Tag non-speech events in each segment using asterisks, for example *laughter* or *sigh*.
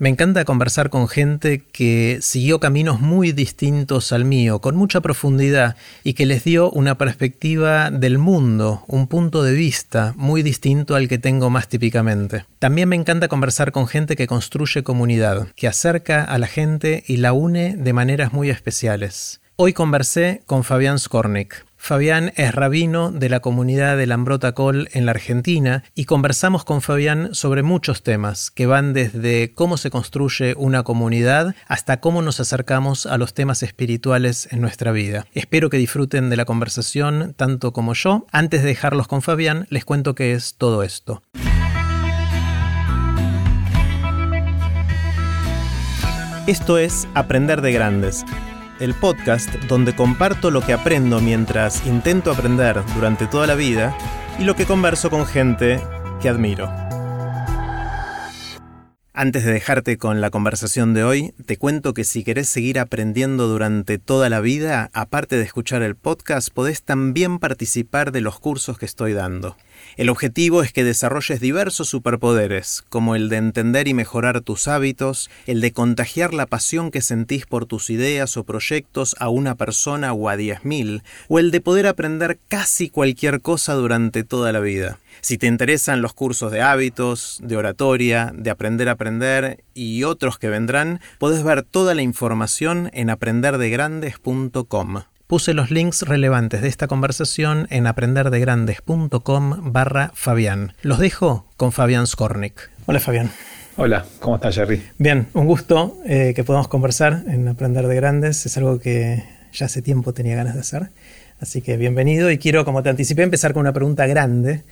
Me encanta conversar con gente que siguió caminos muy distintos al mío, con mucha profundidad, y que les dio una perspectiva del mundo, un punto de vista muy distinto al que tengo más típicamente. También me encanta conversar con gente que construye comunidad, que acerca a la gente y la une de maneras muy especiales. Hoy conversé con Fabián Skornik. Fabián es rabino de la comunidad del Ambrota Col en la Argentina y conversamos con Fabián sobre muchos temas que van desde cómo se construye una comunidad hasta cómo nos acercamos a los temas espirituales en nuestra vida. Espero que disfruten de la conversación tanto como yo. Antes de dejarlos con Fabián, les cuento qué es todo esto. Esto es Aprender de Grandes el podcast donde comparto lo que aprendo mientras intento aprender durante toda la vida y lo que converso con gente que admiro. Antes de dejarte con la conversación de hoy, te cuento que si querés seguir aprendiendo durante toda la vida, aparte de escuchar el podcast, podés también participar de los cursos que estoy dando. El objetivo es que desarrolles diversos superpoderes, como el de entender y mejorar tus hábitos, el de contagiar la pasión que sentís por tus ideas o proyectos a una persona o a diez mil, o el de poder aprender casi cualquier cosa durante toda la vida. Si te interesan los cursos de hábitos, de oratoria, de aprender a aprender y otros que vendrán, podés ver toda la información en aprenderdegrandes.com. Puse los links relevantes de esta conversación en aprenderdegrandes.com barra Fabián. Los dejo con Fabián Skornik. Hola Fabián. Hola, ¿cómo estás Jerry? Bien, un gusto eh, que podamos conversar en Aprender de Grandes. Es algo que ya hace tiempo tenía ganas de hacer. Así que bienvenido y quiero, como te anticipé, empezar con una pregunta grande.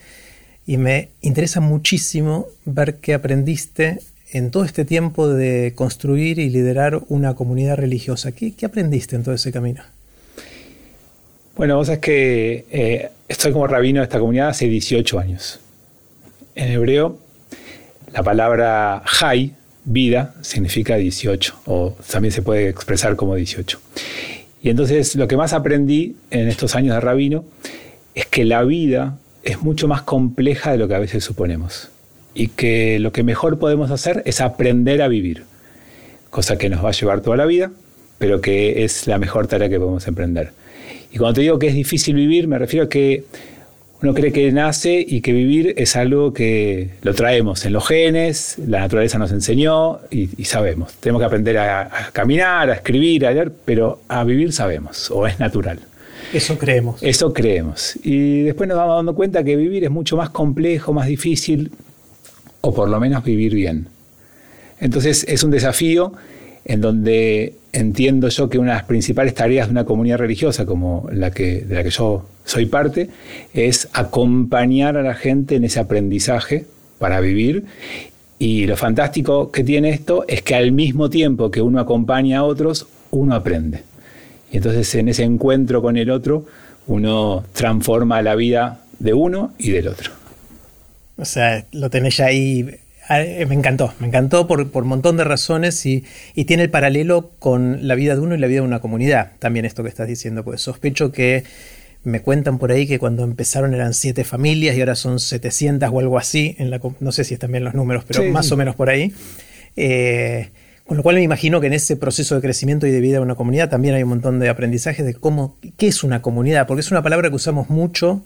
Y me interesa muchísimo ver qué aprendiste en todo este tiempo de construir y liderar una comunidad religiosa. ¿Qué, qué aprendiste en todo ese camino? Bueno, vos sabés que eh, estoy como rabino de esta comunidad hace 18 años. En hebreo, la palabra Jai, vida, significa 18, o también se puede expresar como 18. Y entonces lo que más aprendí en estos años de rabino es que la vida es mucho más compleja de lo que a veces suponemos. Y que lo que mejor podemos hacer es aprender a vivir. Cosa que nos va a llevar toda la vida, pero que es la mejor tarea que podemos emprender. Y cuando te digo que es difícil vivir, me refiero a que uno cree que nace y que vivir es algo que lo traemos en los genes, la naturaleza nos enseñó y, sabemos. Tenemos que aprender a, caminar, a escribir, a leer, pero a vivir sabemos, o es natural. Eso creemos. Eso creemos. Y después nos vamos dando cuenta que vivir es mucho más complejo, más difícil, o por lo menos vivir bien. Entonces es un desafío en donde entiendo yo que una de las principales tareas de una comunidad religiosa como la que, de la que yo soy parte es acompañar a la gente en ese aprendizaje para vivir. Y lo fantástico que tiene esto es que al mismo tiempo que uno acompaña a otros, uno aprende. Y entonces en ese encuentro con el otro, uno transforma la vida de uno y del otro. O sea, lo tenés ahí me encantó, me encantó por, un montón de razones y, tiene el paralelo con la vida de uno y la vida de una comunidad, también esto que estás diciendo, pues sospecho que me cuentan por ahí que cuando empezaron eran siete familias y ahora son 700 o algo así, en la, no sé si están bien los números, pero más o menos por ahí. Eh, con lo cual me imagino que en ese proceso de crecimiento y de vida de una comunidad también hay un montón de aprendizajes de cómo, qué es una comunidad, porque es una palabra que usamos mucho.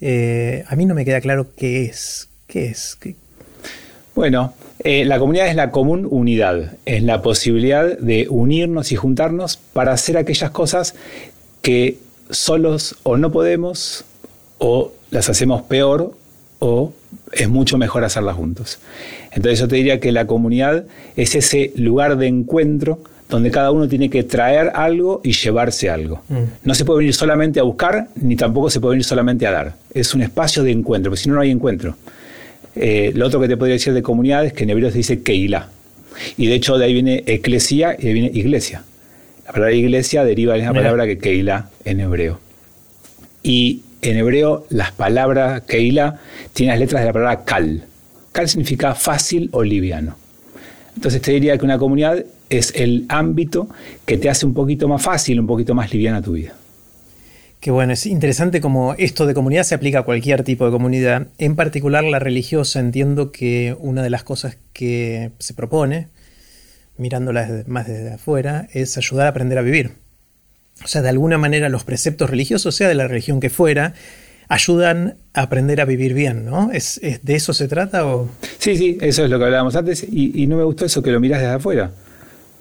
Eh, a mí no me queda claro qué es, qué es, qué, bueno, eh, la comunidad es la común unidad, es la posibilidad de unirnos y juntarnos para hacer aquellas cosas que solos o no podemos o las hacemos peor o es mucho mejor hacerlas juntos. Entonces yo te diría que la comunidad es ese lugar de encuentro donde cada uno tiene que traer algo y llevarse algo. Mm. No se puede venir solamente a buscar, ni tampoco se puede venir solamente a dar. Es un espacio de encuentro, porque si no, no hay encuentro. Eh, lo otro que te podría decir de comunidades, que en hebreo se dice Keila. Y de hecho de ahí viene eclesia y de ahí viene iglesia. La palabra iglesia deriva de la misma palabra que Keila en hebreo. Y en hebreo las palabras Keila tienen las letras de la palabra Kal. Kal significa fácil o liviano. Entonces te diría que una comunidad es el ámbito que te hace un poquito más fácil, un poquito más liviana tu vida. Qué bueno, es interesante como esto de comunidad se aplica a cualquier tipo de comunidad. En particular la religiosa, entiendo que una de las cosas que se propone mirándola más desde afuera, es ayudar a aprender a vivir. O sea, de alguna manera los preceptos religiosos, sea de la religión que fuera, ayudan a aprender a vivir bien, ¿no? ¿Es, de eso se trata? O? Sí, sí, eso es lo que hablábamos antes y, no me gustó eso que lo miras desde afuera.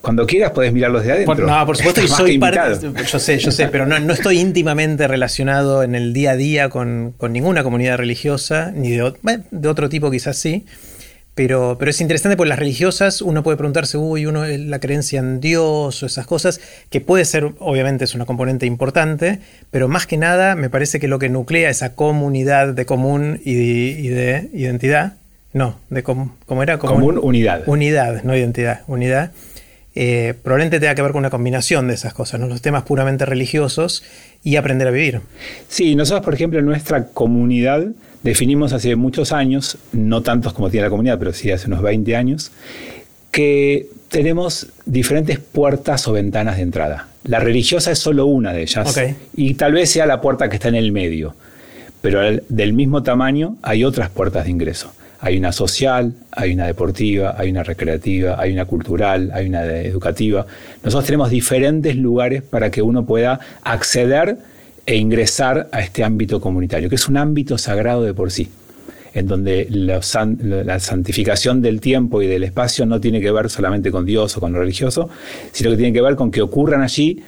Cuando quieras podés mirarlo desde adentro. no, por supuesto, y soy parte. Yo sé, yo sé, pero no, no, estoy íntimamente relacionado en el día a día con, con ninguna comunidad religiosa, ni de, de otro tipo quizás sí. Pero, pero es interesante porque las religiosas uno puede preguntarse, uy, uno, la creencia en Dios o esas cosas, que puede ser, obviamente es una componente importante, pero más que nada me parece que lo que nuclea esa comunidad de común y de, identidad, no, de com, ¿cómo era? Común, unidad. Unidad, no identidad, unidad. Eh, probablemente tenga que ver con una combinación de esas cosas, ¿no? los temas puramente religiosos y aprender a vivir. Sí, nosotros, por ejemplo, en nuestra comunidad definimos hace muchos años, no tantos como tiene la comunidad, pero sí hace unos 20 años, que tenemos diferentes puertas o ventanas de entrada. La religiosa es solo una de ellas y tal vez sea la puerta que está en el medio, pero del mismo tamaño hay otras puertas de ingreso. Hay una social, hay una deportiva, hay una recreativa, hay una cultural, hay una educativa. Nosotros tenemos diferentes lugares para que uno pueda acceder e ingresar a este ámbito comunitario, que es un ámbito sagrado de por sí, en donde la, santificación del tiempo y del espacio no tiene que ver solamente con Dios o con lo religioso, sino que tiene que ver con que ocurran allí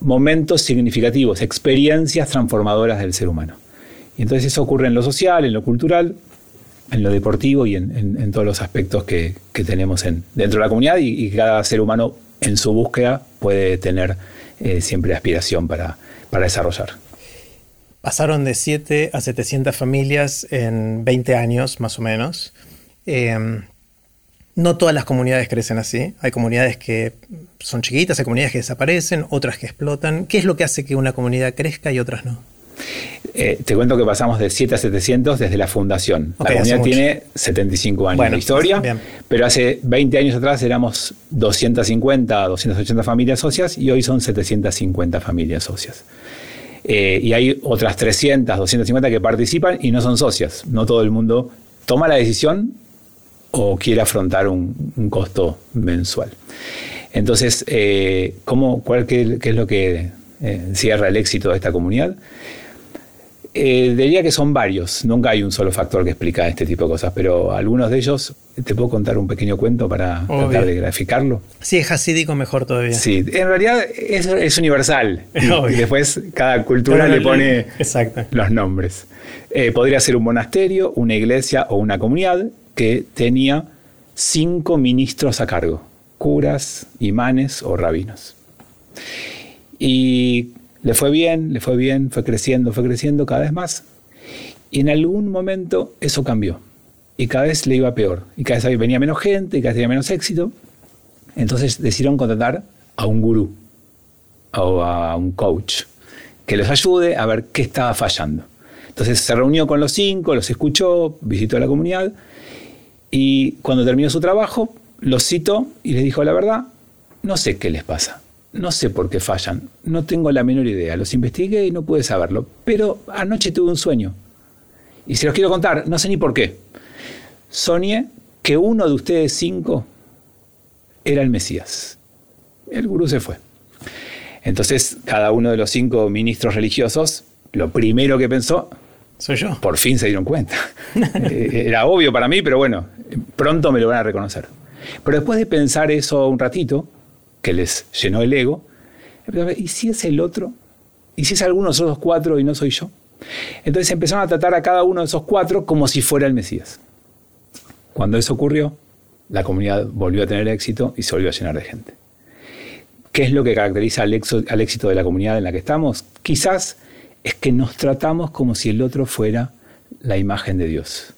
momentos significativos, experiencias transformadoras del ser humano. Y entonces eso ocurre en lo social, en lo cultural, en lo deportivo y en, todos los aspectos que, tenemos dentro de la comunidad y, cada ser humano en su búsqueda puede tener eh, siempre aspiración para, para desarrollar. Pasaron de 7 a 700 familias en 20 años, más o menos. Em, no todas las comunidades crecen así. Hay comunidades que son chiquitas, hay comunidades que desaparecen, otras que explotan. ¿Qué es lo que hace que una comunidad crezca y otras no? Eh, te cuento que pasamos de 7 a 700 desde la fundación. la comunidad tiene 75 años de historia, pero hace 20 años atrás éramos 250, 280 familias socias y hoy son 750 familias socias. Eh, y hay otras 300, 250 que participan y no son socias. No todo el mundo toma la decisión o quiere afrontar un, costo mensual. Entonces, eh, ¿cómo, cuál, qué, es lo que cierra el éxito de esta comunidad? Eh, diría que son varios, nunca hay un solo factor que explica este tipo de cosas, pero algunos de ellos, ¿te puedo contar un pequeño cuento para tratar de graficarlo? Si es hasídico, mejor todavía. Sí, en realidad es, universal *laughs* y, después cada cultura le pone los nombres. Eh, podría ser un monasterio, una iglesia o una comunidad que tenía cinco ministros a cargo, curas, imanes o rabinos. Y le fue bien, le fue bien, fue creciendo, fue creciendo cada vez más. Y en algún momento eso cambió. Y cada vez le iba peor. Y cada vez venía menos gente, y cada vez tenía menos éxito. Entonces decidieron contratar a un gurú o a un coach que les ayude a ver qué estaba fallando. Entonces se reunió con los cinco, los escuchó, visitó la comunidad y cuando terminó su trabajo, los citó y les dijo la verdad, no sé qué les pasa no sé por qué fallan, no tengo la menor idea. Los investigué y no pude saberlo. Pero anoche tuve un sueño. Y se los quiero contar, no sé ni por qué. Soñé que uno de ustedes cinco era el Mesías. El gurú se fue. Entonces, cada uno de los cinco ministros religiosos, lo primero que pensó, soy yo. Por fin se dieron cuenta. *laughs* Eh, era obvio para mí, pero bueno, pronto me lo van a reconocer. Pero después de pensar eso un ratito, que les llenó el ego. ¿Y si es el otro? ¿Y si es alguno de esos cuatro y no soy yo? Entonces empezaron a tratar a cada uno de esos cuatro como si fuera el Mesías. Cuando eso ocurrió, la comunidad volvió a tener éxito y se volvió a llenar de gente. ¿Qué es lo que caracteriza al, al éxito de la comunidad en la que estamos? Quizás es que nos tratamos como si el otro fuera la imagen de Dios.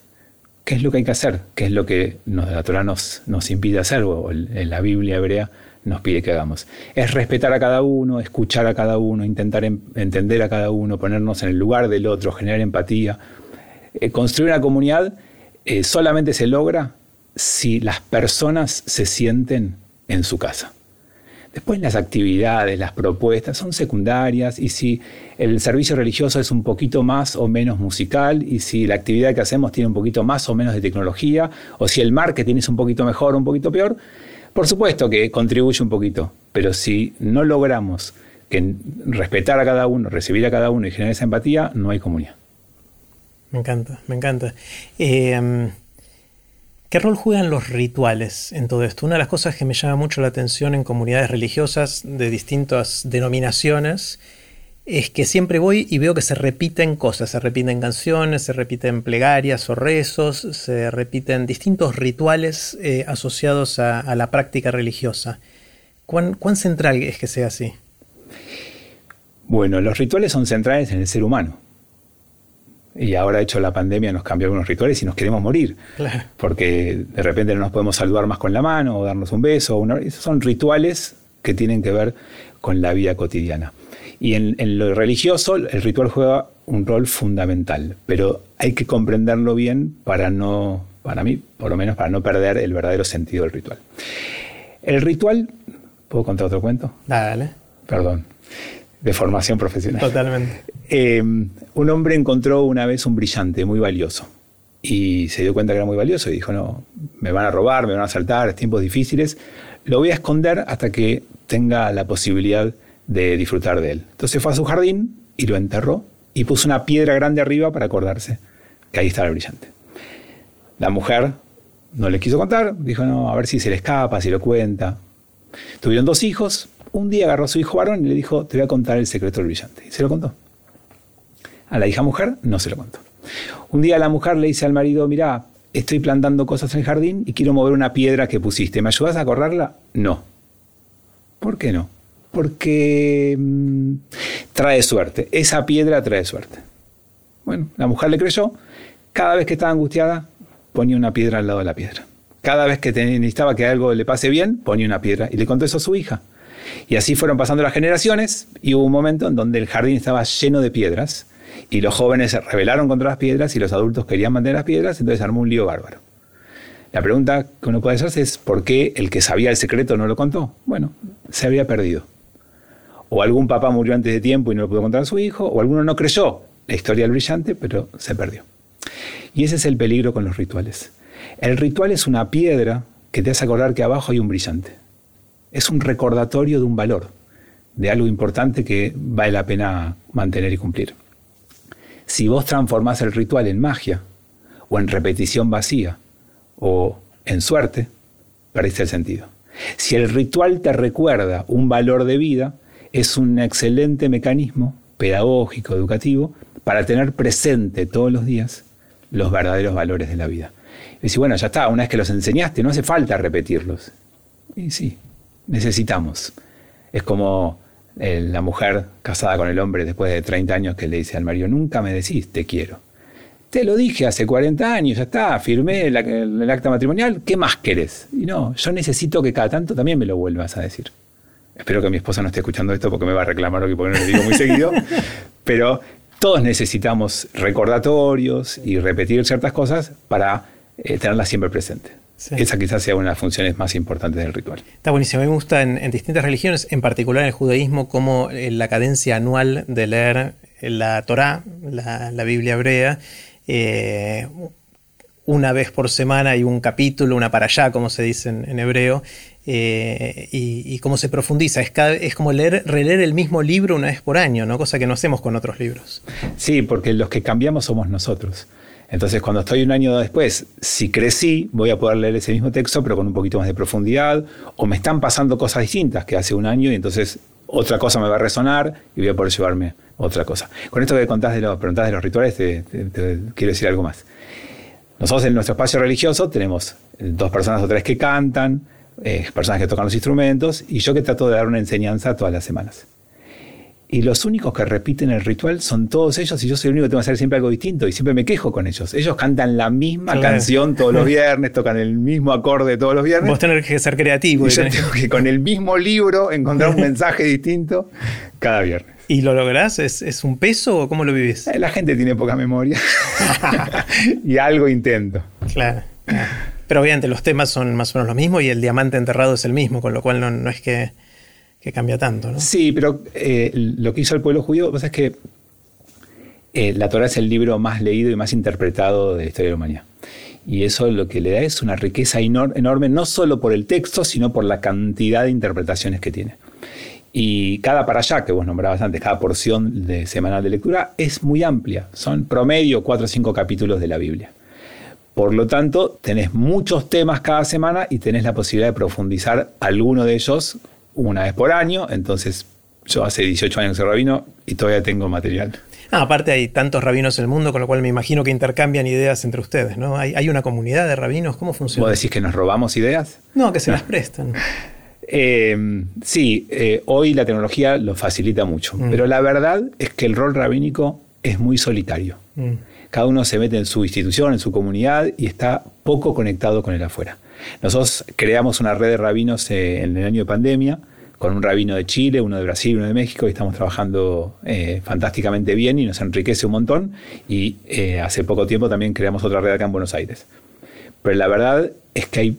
¿Qué es lo que hay que hacer? ¿Qué es lo que la Torah nos, nos impide hacer? O en la Biblia hebrea nos pide que hagamos. Es respetar a cada uno, escuchar a cada uno, intentar entender a cada uno, ponernos en el lugar del otro, generar empatía. Eh, construir una comunidad eh, solamente se logra si las personas se sienten en su casa. Después las actividades, las propuestas son secundarias y si el servicio religioso es un poquito más o menos musical y si la actividad que hacemos tiene un poquito más o menos de tecnología o si el marketing es un poquito mejor o un poquito peor, Por supuesto que contribuye un poquito, pero si no logramos que respetar a cada uno, recibir a cada uno y generar esa empatía, no hay comunidad. Me encanta, me encanta. Eh, ¿Qué rol juegan los rituales en todo esto? Una de las cosas que me llama mucho la atención en comunidades religiosas de distintas denominaciones es que siempre voy y veo que se repiten cosas, se repiten canciones, se repiten plegarias o rezos, se repiten distintos rituales eh, asociados a, la práctica religiosa. ¿Cuán, ¿Cuán central es que sea así? Bueno, los rituales son centrales en el ser humano y ahora, de hecho, la pandemia nos cambió algunos rituales y nos queremos morir. Porque de repente no nos podemos saludar más con la mano o darnos un beso. O esos son rituales que tienen que ver con la vida cotidiana. Y en, lo religioso, el ritual juega un rol fundamental, pero hay que comprenderlo bien para no, para mí, por lo menos, para no perder el verdadero sentido del ritual. El ritual, ¿puedo contar otro cuento? Dale. Perdón, de formación profesional. Totalmente. Eh, un hombre encontró una vez un brillante muy valioso y se dio cuenta que era muy valioso y dijo, no, me van a robar, me van a asaltar, tiempos difíciles, lo voy a esconder hasta que tenga la posibilidad de disfrutar de él. Entonces fue a su jardín y lo enterró y puso una piedra grande arriba para acordarse que ahí estaba el brillante. La mujer no le quiso contar, dijo, no, a ver si se le escapa, si lo cuenta. Tuvieron dos hijos, un día agarró a su hijo varón y le dijo, te voy a contar el secreto del brillante. Y se lo contó. A la hija mujer no se lo contó. Un día la mujer le dice al marido, mira, estoy plantando cosas en el jardín y quiero mover una piedra que pusiste. ¿Me ayudas a correrla? No. ¿Por qué no? Porque mm, trae suerte. Esa piedra trae suerte. Bueno, la mujer le creyó. Cada vez que estaba angustiada, ponía una piedra al lado de la piedra. Cada vez que necesitaba que algo le pase bien, ponía una piedra. Y le contó eso a su hija. Y así fueron pasando las generaciones y hubo un momento en donde el jardín estaba lleno de piedras y los jóvenes se rebelaron contra las piedras y los adultos querían mantener las piedras, entonces armó un lío bárbaro. La pregunta que uno puede hacerse es ¿por qué el que sabía el secreto no lo contó? Bueno, se había perdido. O algún papá murió antes de tiempo y no lo pudo contar a su hijo, o alguno no creyó la historia del brillante, pero se perdió. Y ese es el peligro con los rituales. El ritual es una piedra que te hace acordar que abajo hay un brillante. Es un recordatorio de un valor, de algo importante que vale la pena mantener y cumplir. Si vos transformás el ritual en magia, o en repetición vacía, o en suerte, perdiste el sentido. Si el ritual te recuerda un valor de vida, es un excelente mecanismo pedagógico, educativo, para tener presente todos los días los verdaderos valores de la vida. Y decir, bueno, ya está, una vez que los enseñaste, no hace falta repetirlos. Y sí, necesitamos. Es como eh, la mujer casada con el hombre después de 30 años que le dice al marido, nunca me decís te quiero. Te lo dije hace 40 años, ya está, firmé el, acta matrimonial, ¿qué más querés? Y no, yo necesito que cada tanto también me lo vuelvas a decir. Espero que mi esposa no esté escuchando esto porque me va a reclamar porque no le digo muy seguido, *laughs* pero todos necesitamos recordatorios y repetir ciertas cosas para eh, tenerlas siempre presentes. Esa quizás sea una de las funciones más importantes del ritual. Está buenísimo. A mí me gusta en, distintas religiones, en particular en el judaísmo, como eh, la cadencia anual de leer la Torá, la, Biblia hebrea, eh, una vez por semana hay un capítulo, una para allá, como se dice en, hebreo, eh, y, cómo se profundiza. Es, es como leer, releer el mismo libro una vez por año, ¿no? cosa que no hacemos con otros libros. Sí, porque los que cambiamos somos nosotros. Entonces, cuando estoy un año después, si crecí, voy a poder leer ese mismo texto, pero con un poquito más de profundidad, o me están pasando cosas distintas que hace un año y entonces otra cosa me va a resonar y voy a poder llevarme otra cosa. Con esto que contás de los, preguntás de los rituales, te, quiero decir algo más. Nosotros en nuestro espacio religioso tenemos dos personas o tres que cantan, eh, personas que tocan los instrumentos, y yo que trato de dar una enseñanza todas las semanas. Y los únicos que repiten el ritual son todos ellos y yo soy el único que tengo que hacer siempre algo distinto y siempre me quejo con ellos. Ellos cantan la misma canción todos los *laughs* viernes, tocan el mismo acorde todos los viernes. Vos tenés que ser creativo. Y yo tengo que con el mismo libro encontrar un *laughs* mensaje distinto cada viernes. ¿Y lo lográs? ¿Es, un peso o cómo lo vivís? Eh, la gente tiene poca memoria *laughs* y algo intento. Claro. Pero obviamente los temas son más o menos los mismos y el diamante enterrado es el mismo, con lo cual no es que que cambia tanto, ¿no? Sí, pero eh, lo que hizo el pueblo judío, es que eh, la Torah es el libro más leído y más interpretado de la historia de la. Y eso lo que le da es una riqueza enorme, no solo por el texto, sino por la cantidad de interpretaciones que tiene. Y cada para allá, que vos nombrabas antes, cada porción de semanal de lectura es muy amplia. Son promedio cuatro o cinco capítulos de la Biblia. Por lo tanto, tenés muchos temas cada semana y tenés la posibilidad de profundizar alguno de ellos una vez por año. Entonces, yo hace 18 años que soy rabino y todavía tengo material. Ah, aparte hay tantos rabinos en el mundo, con lo cual me imagino que intercambian ideas entre ustedes, ¿no? ¿Hay, una comunidad de rabinos? ¿Cómo funciona? ¿Vos decís que nos robamos ideas? No, que se las *laughs* prestan. Eh, sí, eh, hoy la tecnología lo facilita mucho, mm. pero la verdad es que el rol rabínico es muy solitario. Mm. Cada uno se mete en su institución, en su comunidad y está poco conectado con el afuera. Nosotros creamos una red de rabinos eh, en el año de pandemia con un rabino de Chile, uno de Brasil, uno de México, y estamos trabajando eh, fantásticamente bien y nos enriquece un montón. Y eh, hace poco tiempo también creamos otra red acá en Buenos Aires. Pero la verdad es que hay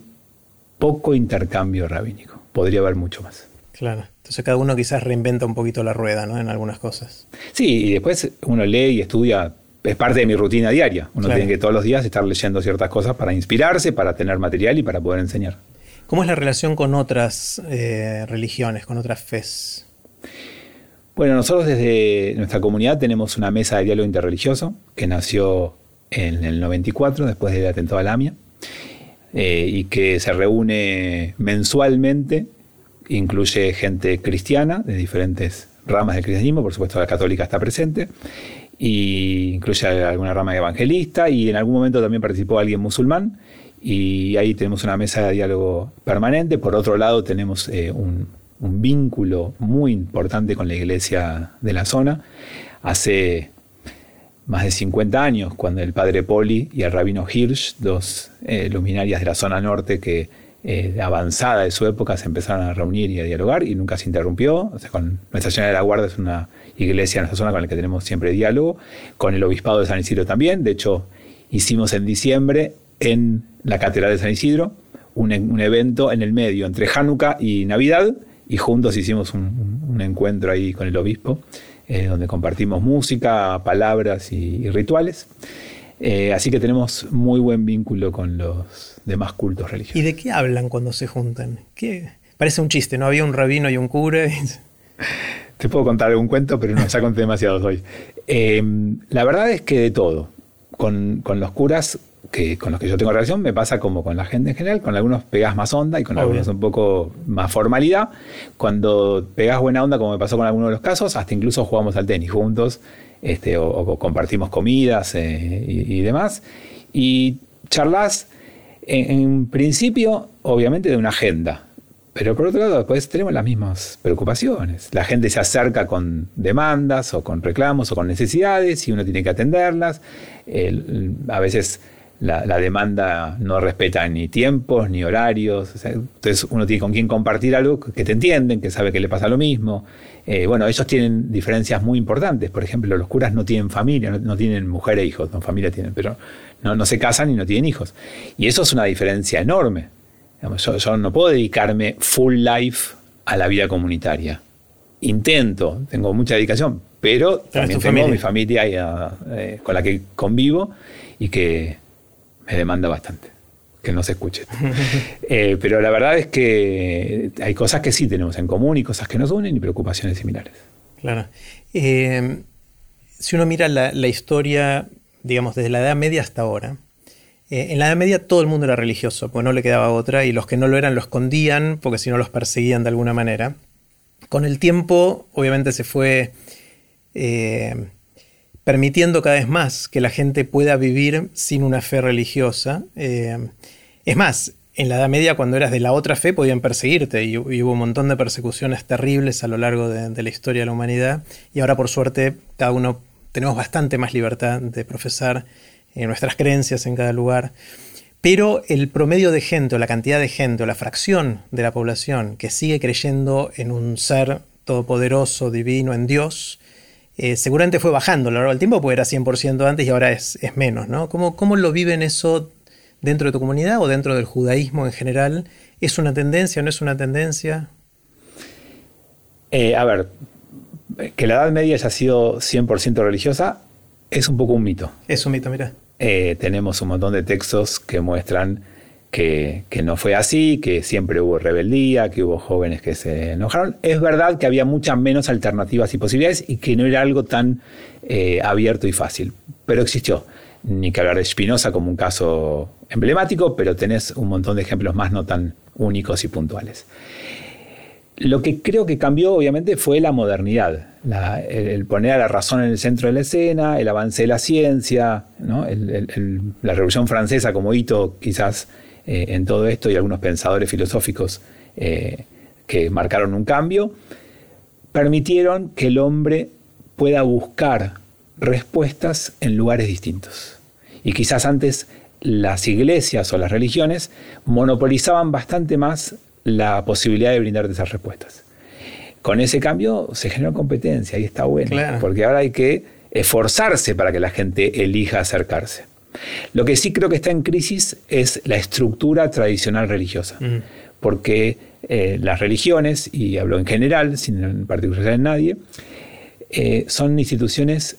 poco intercambio rabínico. Podría haber mucho más. Claro. Entonces cada uno quizás reinventa un poquito la rueda, ¿no? En algunas cosas. Sí, y después uno lee y estudia. Es parte de mi rutina diaria. Uno tiene que todos los días estar leyendo ciertas cosas para inspirarse, para tener material y para poder enseñar. ¿Cómo es la relación con otras eh, religiones, con otras fes? Bueno, nosotros desde nuestra comunidad tenemos una mesa de diálogo interreligioso que nació en el 94, después del atentado a Lamia, eh, y que se reúne mensualmente, incluye gente cristiana de diferentes ramas del cristianismo, por supuesto la católica está presente, y incluye alguna rama evangelista, y en algún momento también participó alguien musulmán, y ahí tenemos una mesa de diálogo permanente. Por otro lado, tenemos eh, un, vínculo muy importante con la iglesia de la zona. Hace más de 50 años, cuando el padre Poli y el rabino Hirsch, dos eh, luminarias de la zona norte que eh, avanzada de su época, se empezaron a reunir y a dialogar y nunca se interrumpió. O sea, con Nuestra Señora de la Guardia es una iglesia en esta zona con la que tenemos siempre diálogo. Con el Obispado de San Isidro también. De hecho, hicimos en diciembre en la Catedral de San Isidro, un, evento en el medio entre Hanukkah y Navidad, y juntos hicimos un, encuentro ahí con el obispo, eh, donde compartimos música, palabras y, rituales. Eh, así que tenemos muy buen vínculo con los demás cultos religiosos. ¿Y de qué hablan cuando se juntan? Parece un chiste, ¿no? Había un rabino y un cura. *laughs* Te puedo contar algún cuento, pero no ya conté demasiados hoy. Eh, la verdad es que de todo. Con, con los curas que con los que yo tengo relación me pasa como con la gente en general, con algunos pegas más onda y con algunos un poco más formalidad. Cuando pegas buena onda, como me pasó con algunos de los casos, hasta incluso jugamos al tenis juntos, este, o, compartimos comidas eh, y, demás. Y charlas, en, principio, obviamente, de una agenda. Pero por otro lado, después tenemos las mismas preocupaciones. La gente se acerca con demandas o con reclamos o con necesidades y uno tiene que atenderlas. a veces la, demanda no respeta ni tiempos ni horarios. entonces uno tiene con quién compartir algo que te entienden, que sabe que le pasa lo mismo. Eh, bueno, ellos tienen diferencias muy importantes. Por ejemplo, los curas no tienen familia, no, tienen mujer e hijos, no familia tienen, pero no, no, se casan y no tienen hijos. Y eso es una diferencia enorme. yo, no puedo dedicarme full life a la vida comunitaria. Intento, tengo mucha dedicación, pero también tengo mi familia eh, con la que convivo y que me demanda bastante que no se escuche. *laughs* Eh, pero la verdad es que hay cosas que sí tenemos en común y cosas que nos unen y preocupaciones similares. Claro. Eh, si uno mira la, historia, digamos, desde la Edad Media hasta ahora, eh, en la Edad Media todo el mundo era religioso, pues no le quedaba otra, y los que no lo eran lo escondían, porque si no los perseguían de alguna manera. Con el tiempo, obviamente se fue permitiendo cada vez más que la gente pueda vivir sin una fe religiosa. Eh, es más, en la Edad Media, cuando eras de la otra fe, podían perseguirte y, hubo un montón de persecuciones terribles a lo largo de, la historia de la humanidad. Y ahora, por suerte, cada uno tenemos bastante más libertad de profesar eh, nuestras creencias en cada lugar. Pero el promedio de gente, o la cantidad de gente, o la fracción de la población que sigue creyendo en un ser todopoderoso, divino, en Dios, eh, seguramente fue bajando a lo largo del tiempo, porque era 100% antes y ahora es, menos, ¿no? ¿Cómo, ¿Cómo, lo viven eso dentro de tu comunidad o dentro del judaísmo en general? ¿Es una tendencia o no es una tendencia? Eh, a ver, que la Edad Media haya sido 100% religiosa es un poco un mito. Es un mito, mira. eh, tenemos un montón de textos que muestran que, no fue así, que siempre hubo rebeldía, que hubo jóvenes que se enojaron. Es verdad que había muchas menos alternativas y posibilidades y que no era algo tan eh, abierto y fácil, pero existió. Ni que hablar de Spinoza como un caso emblemático, pero tenés un montón de ejemplos más no tan únicos y puntuales. Lo que creo que cambió, obviamente, fue la modernidad, el, poner a la razón en el centro de la escena, el avance de la ciencia, la Revolución Francesa como hito quizás eh, en todo esto y algunos pensadores filosóficos eh, que marcaron un cambio, permitieron que el hombre pueda buscar respuestas en lugares distintos. Y quizás antes las iglesias o las religiones monopolizaban bastante más la posibilidad de brindar esas respuestas. Con ese cambio se generó competencia y está bueno, porque ahora hay que esforzarse para que la gente elija acercarse. Lo que sí creo que está en crisis es la estructura tradicional religiosa, porque eh, las religiones, y hablo en general, sin en particular en nadie, eh, son instituciones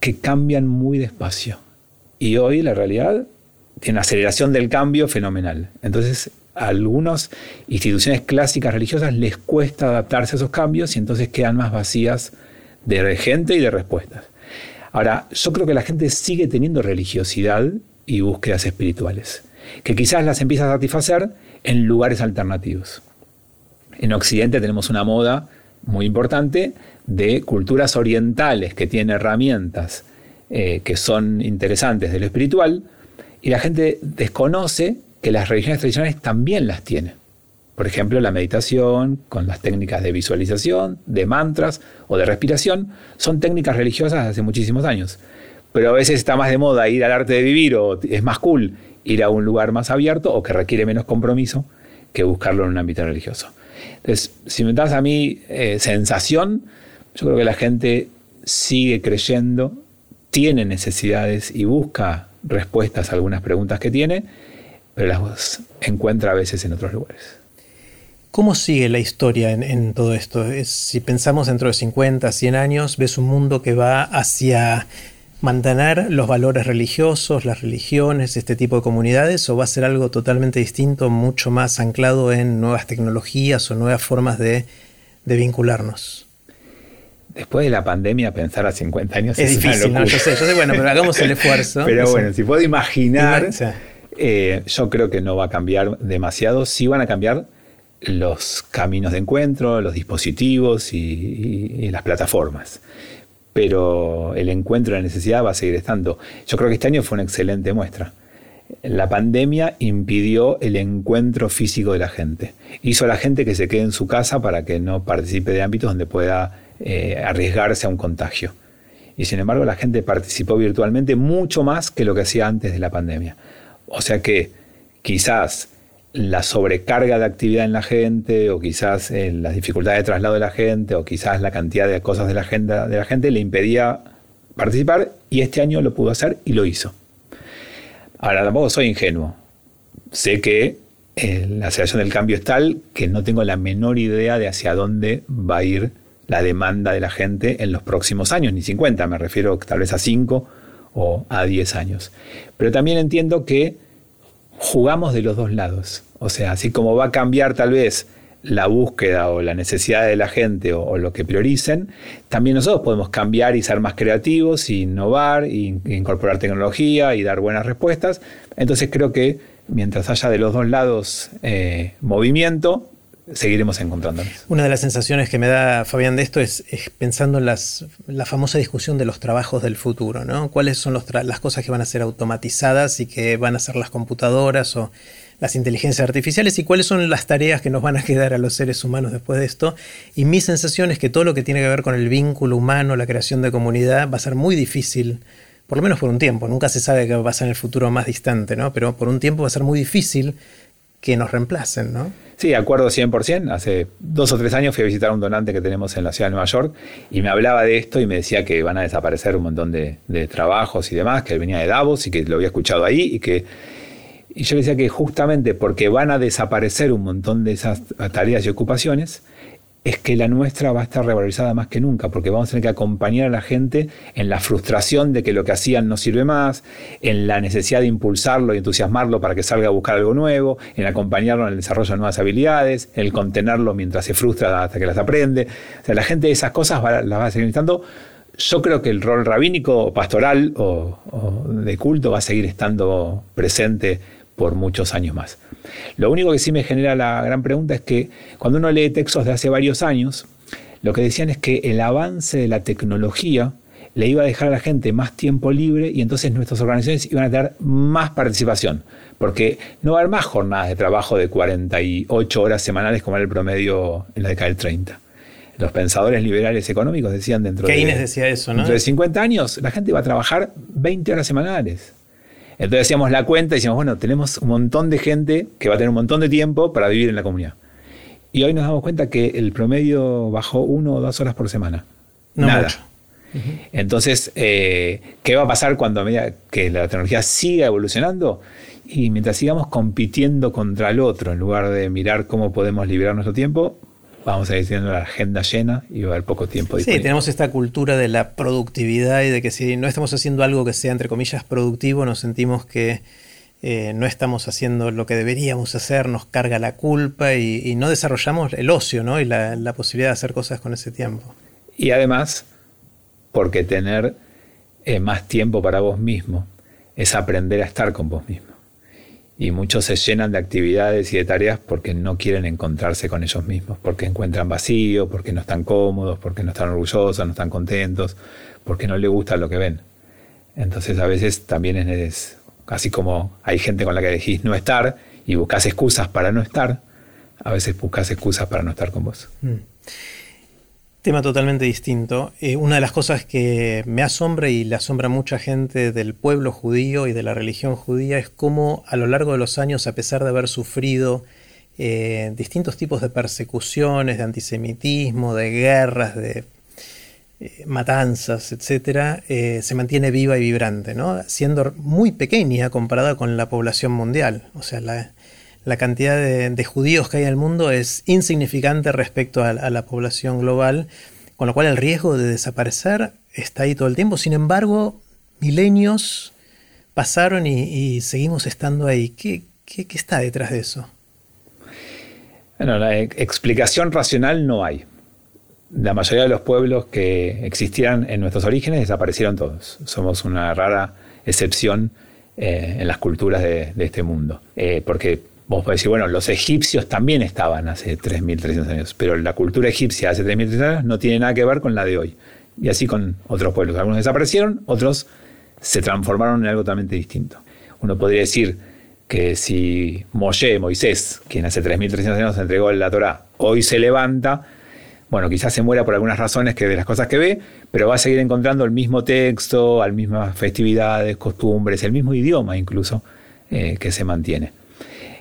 que cambian muy despacio. Y hoy la realidad tiene una aceleración del cambio fenomenal. Entonces, a algunas instituciones clásicas religiosas les cuesta adaptarse a esos cambios y entonces quedan más vacías de gente y de respuestas. Ahora, yo creo que la gente sigue teniendo religiosidad y búsquedas espirituales, que quizás las empieza a satisfacer en lugares alternativos. En Occidente tenemos una moda muy importante de culturas orientales que tienen herramientas eh, que son interesantes de lo espiritual, y la gente desconoce que las religiones tradicionales también las tienen. Por ejemplo, la meditación, con las técnicas de visualización, de mantras o de respiración, son técnicas religiosas hace muchísimos años. Pero a veces está más de moda ir al arte de vivir o es más cool ir a un lugar más abierto o que requiere menos compromiso que buscarlo en un ámbito religioso. Entonces, si me das a mí eh, sensación, yo creo que la gente sigue creyendo, tiene necesidades y busca respuestas a algunas preguntas que tiene, pero las encuentra a veces en otros lugares. ¿Cómo sigue la historia en, todo esto? si pensamos dentro de 50, 100 años, ves un mundo que va hacia mantener los valores religiosos, las religiones, este tipo de comunidades, o va a ser algo totalmente distinto, mucho más anclado en nuevas tecnologías o nuevas formas de, vincularnos? Después de la pandemia, pensar a 50 años es, difícil. yo sé, yo sé, bueno, pero hagamos el esfuerzo. *laughs* pero bueno, si puedo imaginar, eh, yo creo que no va a cambiar demasiado. Sí van a cambiar los caminos de encuentro, los dispositivos y, las plataformas. Pero el encuentro de la necesidad va a seguir estando. Yo creo que este año fue una excelente muestra. La pandemia impidió el encuentro físico de la gente. Hizo a la gente que se quede en su casa para que no participe de ámbitos donde pueda eh, arriesgarse a un contagio. Y sin embargo la gente participó virtualmente mucho más que lo que hacía antes de la pandemia. O sea que quizás la sobrecarga de actividad en la gente, o quizás eh, las dificultades de traslado de la gente, o quizás la cantidad de cosas de la agenda de la gente le impedía participar, y este año lo pudo hacer y lo hizo. Ahora tampoco soy ingenuo. Sé que eh, la aceleración del cambio es tal que no tengo la menor idea de hacia dónde va a ir la demanda de la gente en los próximos años, ni 50, me refiero tal vez a 5 o a 10 años. Pero también entiendo que jugamos de los dos lados. O sea, así como va a cambiar tal vez la búsqueda o la necesidad de la gente o, lo que prioricen, también nosotros podemos cambiar y ser más creativos, innovar, incorporar tecnología y dar buenas respuestas. Entonces creo que mientras haya de los dos lados eh, movimiento, seguiremos encontrándonos. Una de las sensaciones que me da Fabián de esto es, pensando en la famosa discusión de los trabajos del futuro, ¿no? ¿Cuáles son las cosas que van a ser automatizadas y que van a ser las computadoras o las inteligencias artificiales y cuáles son las tareas que nos van a quedar a los seres humanos después de esto? Y mi sensación es que todo lo que tiene que ver con el vínculo humano, la creación de comunidad, va a ser muy difícil por lo menos por un tiempo, nunca se sabe qué va a pasar en el futuro más distante, ¿no? Pero por un tiempo va a ser muy difícil que nos reemplacen, ¿no? Sí, acuerdo 100%. Hace dos o tres años fui a visitar a un donante que tenemos en la ciudad de Nueva York y me hablaba de esto y me decía que van a desaparecer un montón de, trabajos y demás, que él venía de Davos y que lo había escuchado ahí y que... Y yo le decía que justamente porque van a desaparecer un montón de esas tareas y ocupaciones, es que la nuestra va a estar revalorizada más que nunca, porque vamos a tener que acompañar a la gente en la frustración de que lo que hacían no sirve más, en la necesidad de impulsarlo y entusiasmarlo para que salga a buscar algo nuevo, en acompañarlo en el desarrollo de nuevas habilidades, en el contenerlo mientras se frustra hasta que las aprende. O sea, la gente esas cosas las va a seguir necesitando. Yo creo que el rol rabínico, pastoral o de culto va a seguir estando presente por muchos años más. Lo único que sí me genera la gran pregunta es que cuando uno lee textos de hace varios años, lo que decían es que el avance de la tecnología le iba a dejar a la gente más tiempo libre y entonces nuestras organizaciones iban a tener más participación, porque no va a haber más jornadas de trabajo de 48 horas semanales como era el promedio en la década del 30. Los pensadores liberales económicos decían dentro Keynes decía eso, ¿no? Dentro de 50 años la gente va a trabajar 20 horas semanales. Entonces hacíamos la cuenta y decíamos, bueno, tenemos un montón de gente que va a tener un montón de tiempo para vivir en la comunidad. Y hoy nos damos cuenta que el promedio bajó uno o dos horas por semana. Nada. Entonces, eh, ¿qué va a pasar cuando a medida que la tecnología siga evolucionando? Y mientras sigamos compitiendo contra el otro, en lugar de mirar cómo podemos liberar nuestro tiempo, vamos a ir teniendo la agenda llena y va a haber poco tiempo disponible. Sí, tenemos esta cultura de la productividad y de que si no estamos haciendo algo que sea, entre comillas, productivo, nos sentimos que eh, no estamos haciendo lo que deberíamos hacer, nos carga la culpa y, no desarrollamos el ocio ¿no? y la, posibilidad de hacer cosas con ese tiempo. Y además, porque tener eh, más tiempo para vos mismo es aprender a estar con vos mismo y muchos se llenan de actividades y de tareas porque no quieren encontrarse con ellos mismos, porque encuentran vacío, porque no están cómodos, porque no están orgullosos, no están contentos, porque no les gusta lo que ven. Entonces a veces también es, así como hay gente con la que elegís no estar y buscas excusas para no estar, a veces buscas excusas para no estar con vos. Mm. Tema totalmente distinto. Eh, una de las cosas que me asombra y le asombra a mucha gente del pueblo judío y de la religión judía es cómo a lo largo de los años, a pesar de haber sufrido eh, distintos tipos de persecuciones, de antisemitismo, de guerras, de eh, matanzas, etc., se mantiene viva y vibrante, ¿no? siendo muy pequeña comparada con la población mundial. O sea, la, la cantidad de, judíos que hay en el mundo es insignificante respecto a, la población global, con lo cual el riesgo de desaparecer está ahí todo el tiempo. Sin embargo, milenios pasaron y, seguimos estando ahí. ¿Qué, está detrás de eso? Bueno, la explicación racional no hay. La mayoría de los pueblos que existían en nuestros orígenes desaparecieron todos. Somos una rara excepción eh, en las culturas de, este mundo. Eh, porque Vos podés decir, bueno, los egipcios también estaban hace 3.300 años, pero la cultura egipcia hace 3.300 años no tiene nada que ver con la de hoy. Y así con otros pueblos. Algunos desaparecieron, otros se transformaron en algo totalmente distinto. Uno podría decir que si Moshe, Moisés, quien hace 3.300 años entregó la Torá, hoy se levanta, bueno, quizás se muera por algunas razones que de las cosas que ve, pero va a seguir encontrando el mismo texto, las mismas festividades, costumbres, el mismo idioma incluso eh, que se mantiene.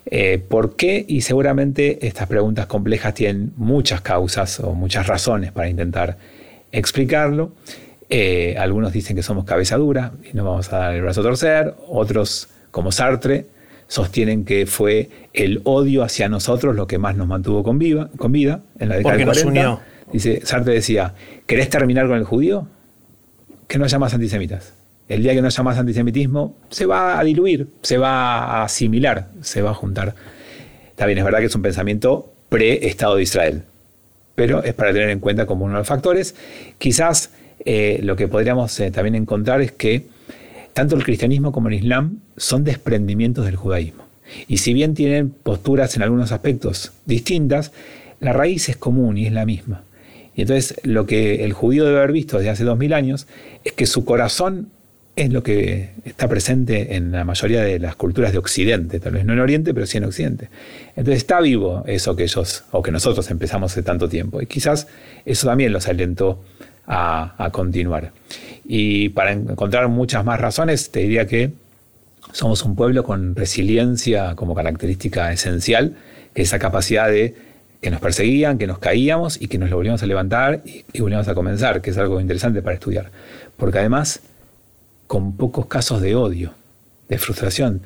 Eh, ¿Por qué? Y seguramente estas preguntas complejas tienen muchas causas o muchas razones para intentar explicarlo. Eh, algunos dicen que somos cabeza dura y no vamos a dar el brazo a torcer. Otros, como Sartre, sostienen que fue el odio hacia nosotros lo que más nos mantuvo con, con vida en la década de 40. Dice, Sartre decía, ¿querés terminar con el judío? Que no haya más antisemitas el día que no haya más antisemitismo, se va a diluir, se va a asimilar, se va a juntar. Bien, es verdad que es un pensamiento pre-Estado de Israel, pero es para tener en cuenta como uno de los factores. Quizás eh, lo que podríamos eh, también encontrar es que tanto el cristianismo como el islam son desprendimientos del judaísmo. Y si bien tienen posturas en algunos aspectos distintas, la raíz es común y es la misma. Y entonces lo que el judío debe haber visto desde hace dos mil años es que su corazón es lo que está presente en la mayoría de las culturas de Occidente, tal vez no en Oriente, pero sí en Occidente. Entonces está vivo eso que ellos, o que nosotros empezamos hace tanto tiempo. Y quizás eso también los alentó a, continuar. Y para encontrar muchas más razones, te diría que somos un pueblo con resiliencia como característica esencial, esa capacidad de que nos perseguían, que nos caíamos y que nos volvíamos a levantar y, y volvíamos a comenzar, que es algo interesante para estudiar. Porque además con pocos casos de odio, de frustración.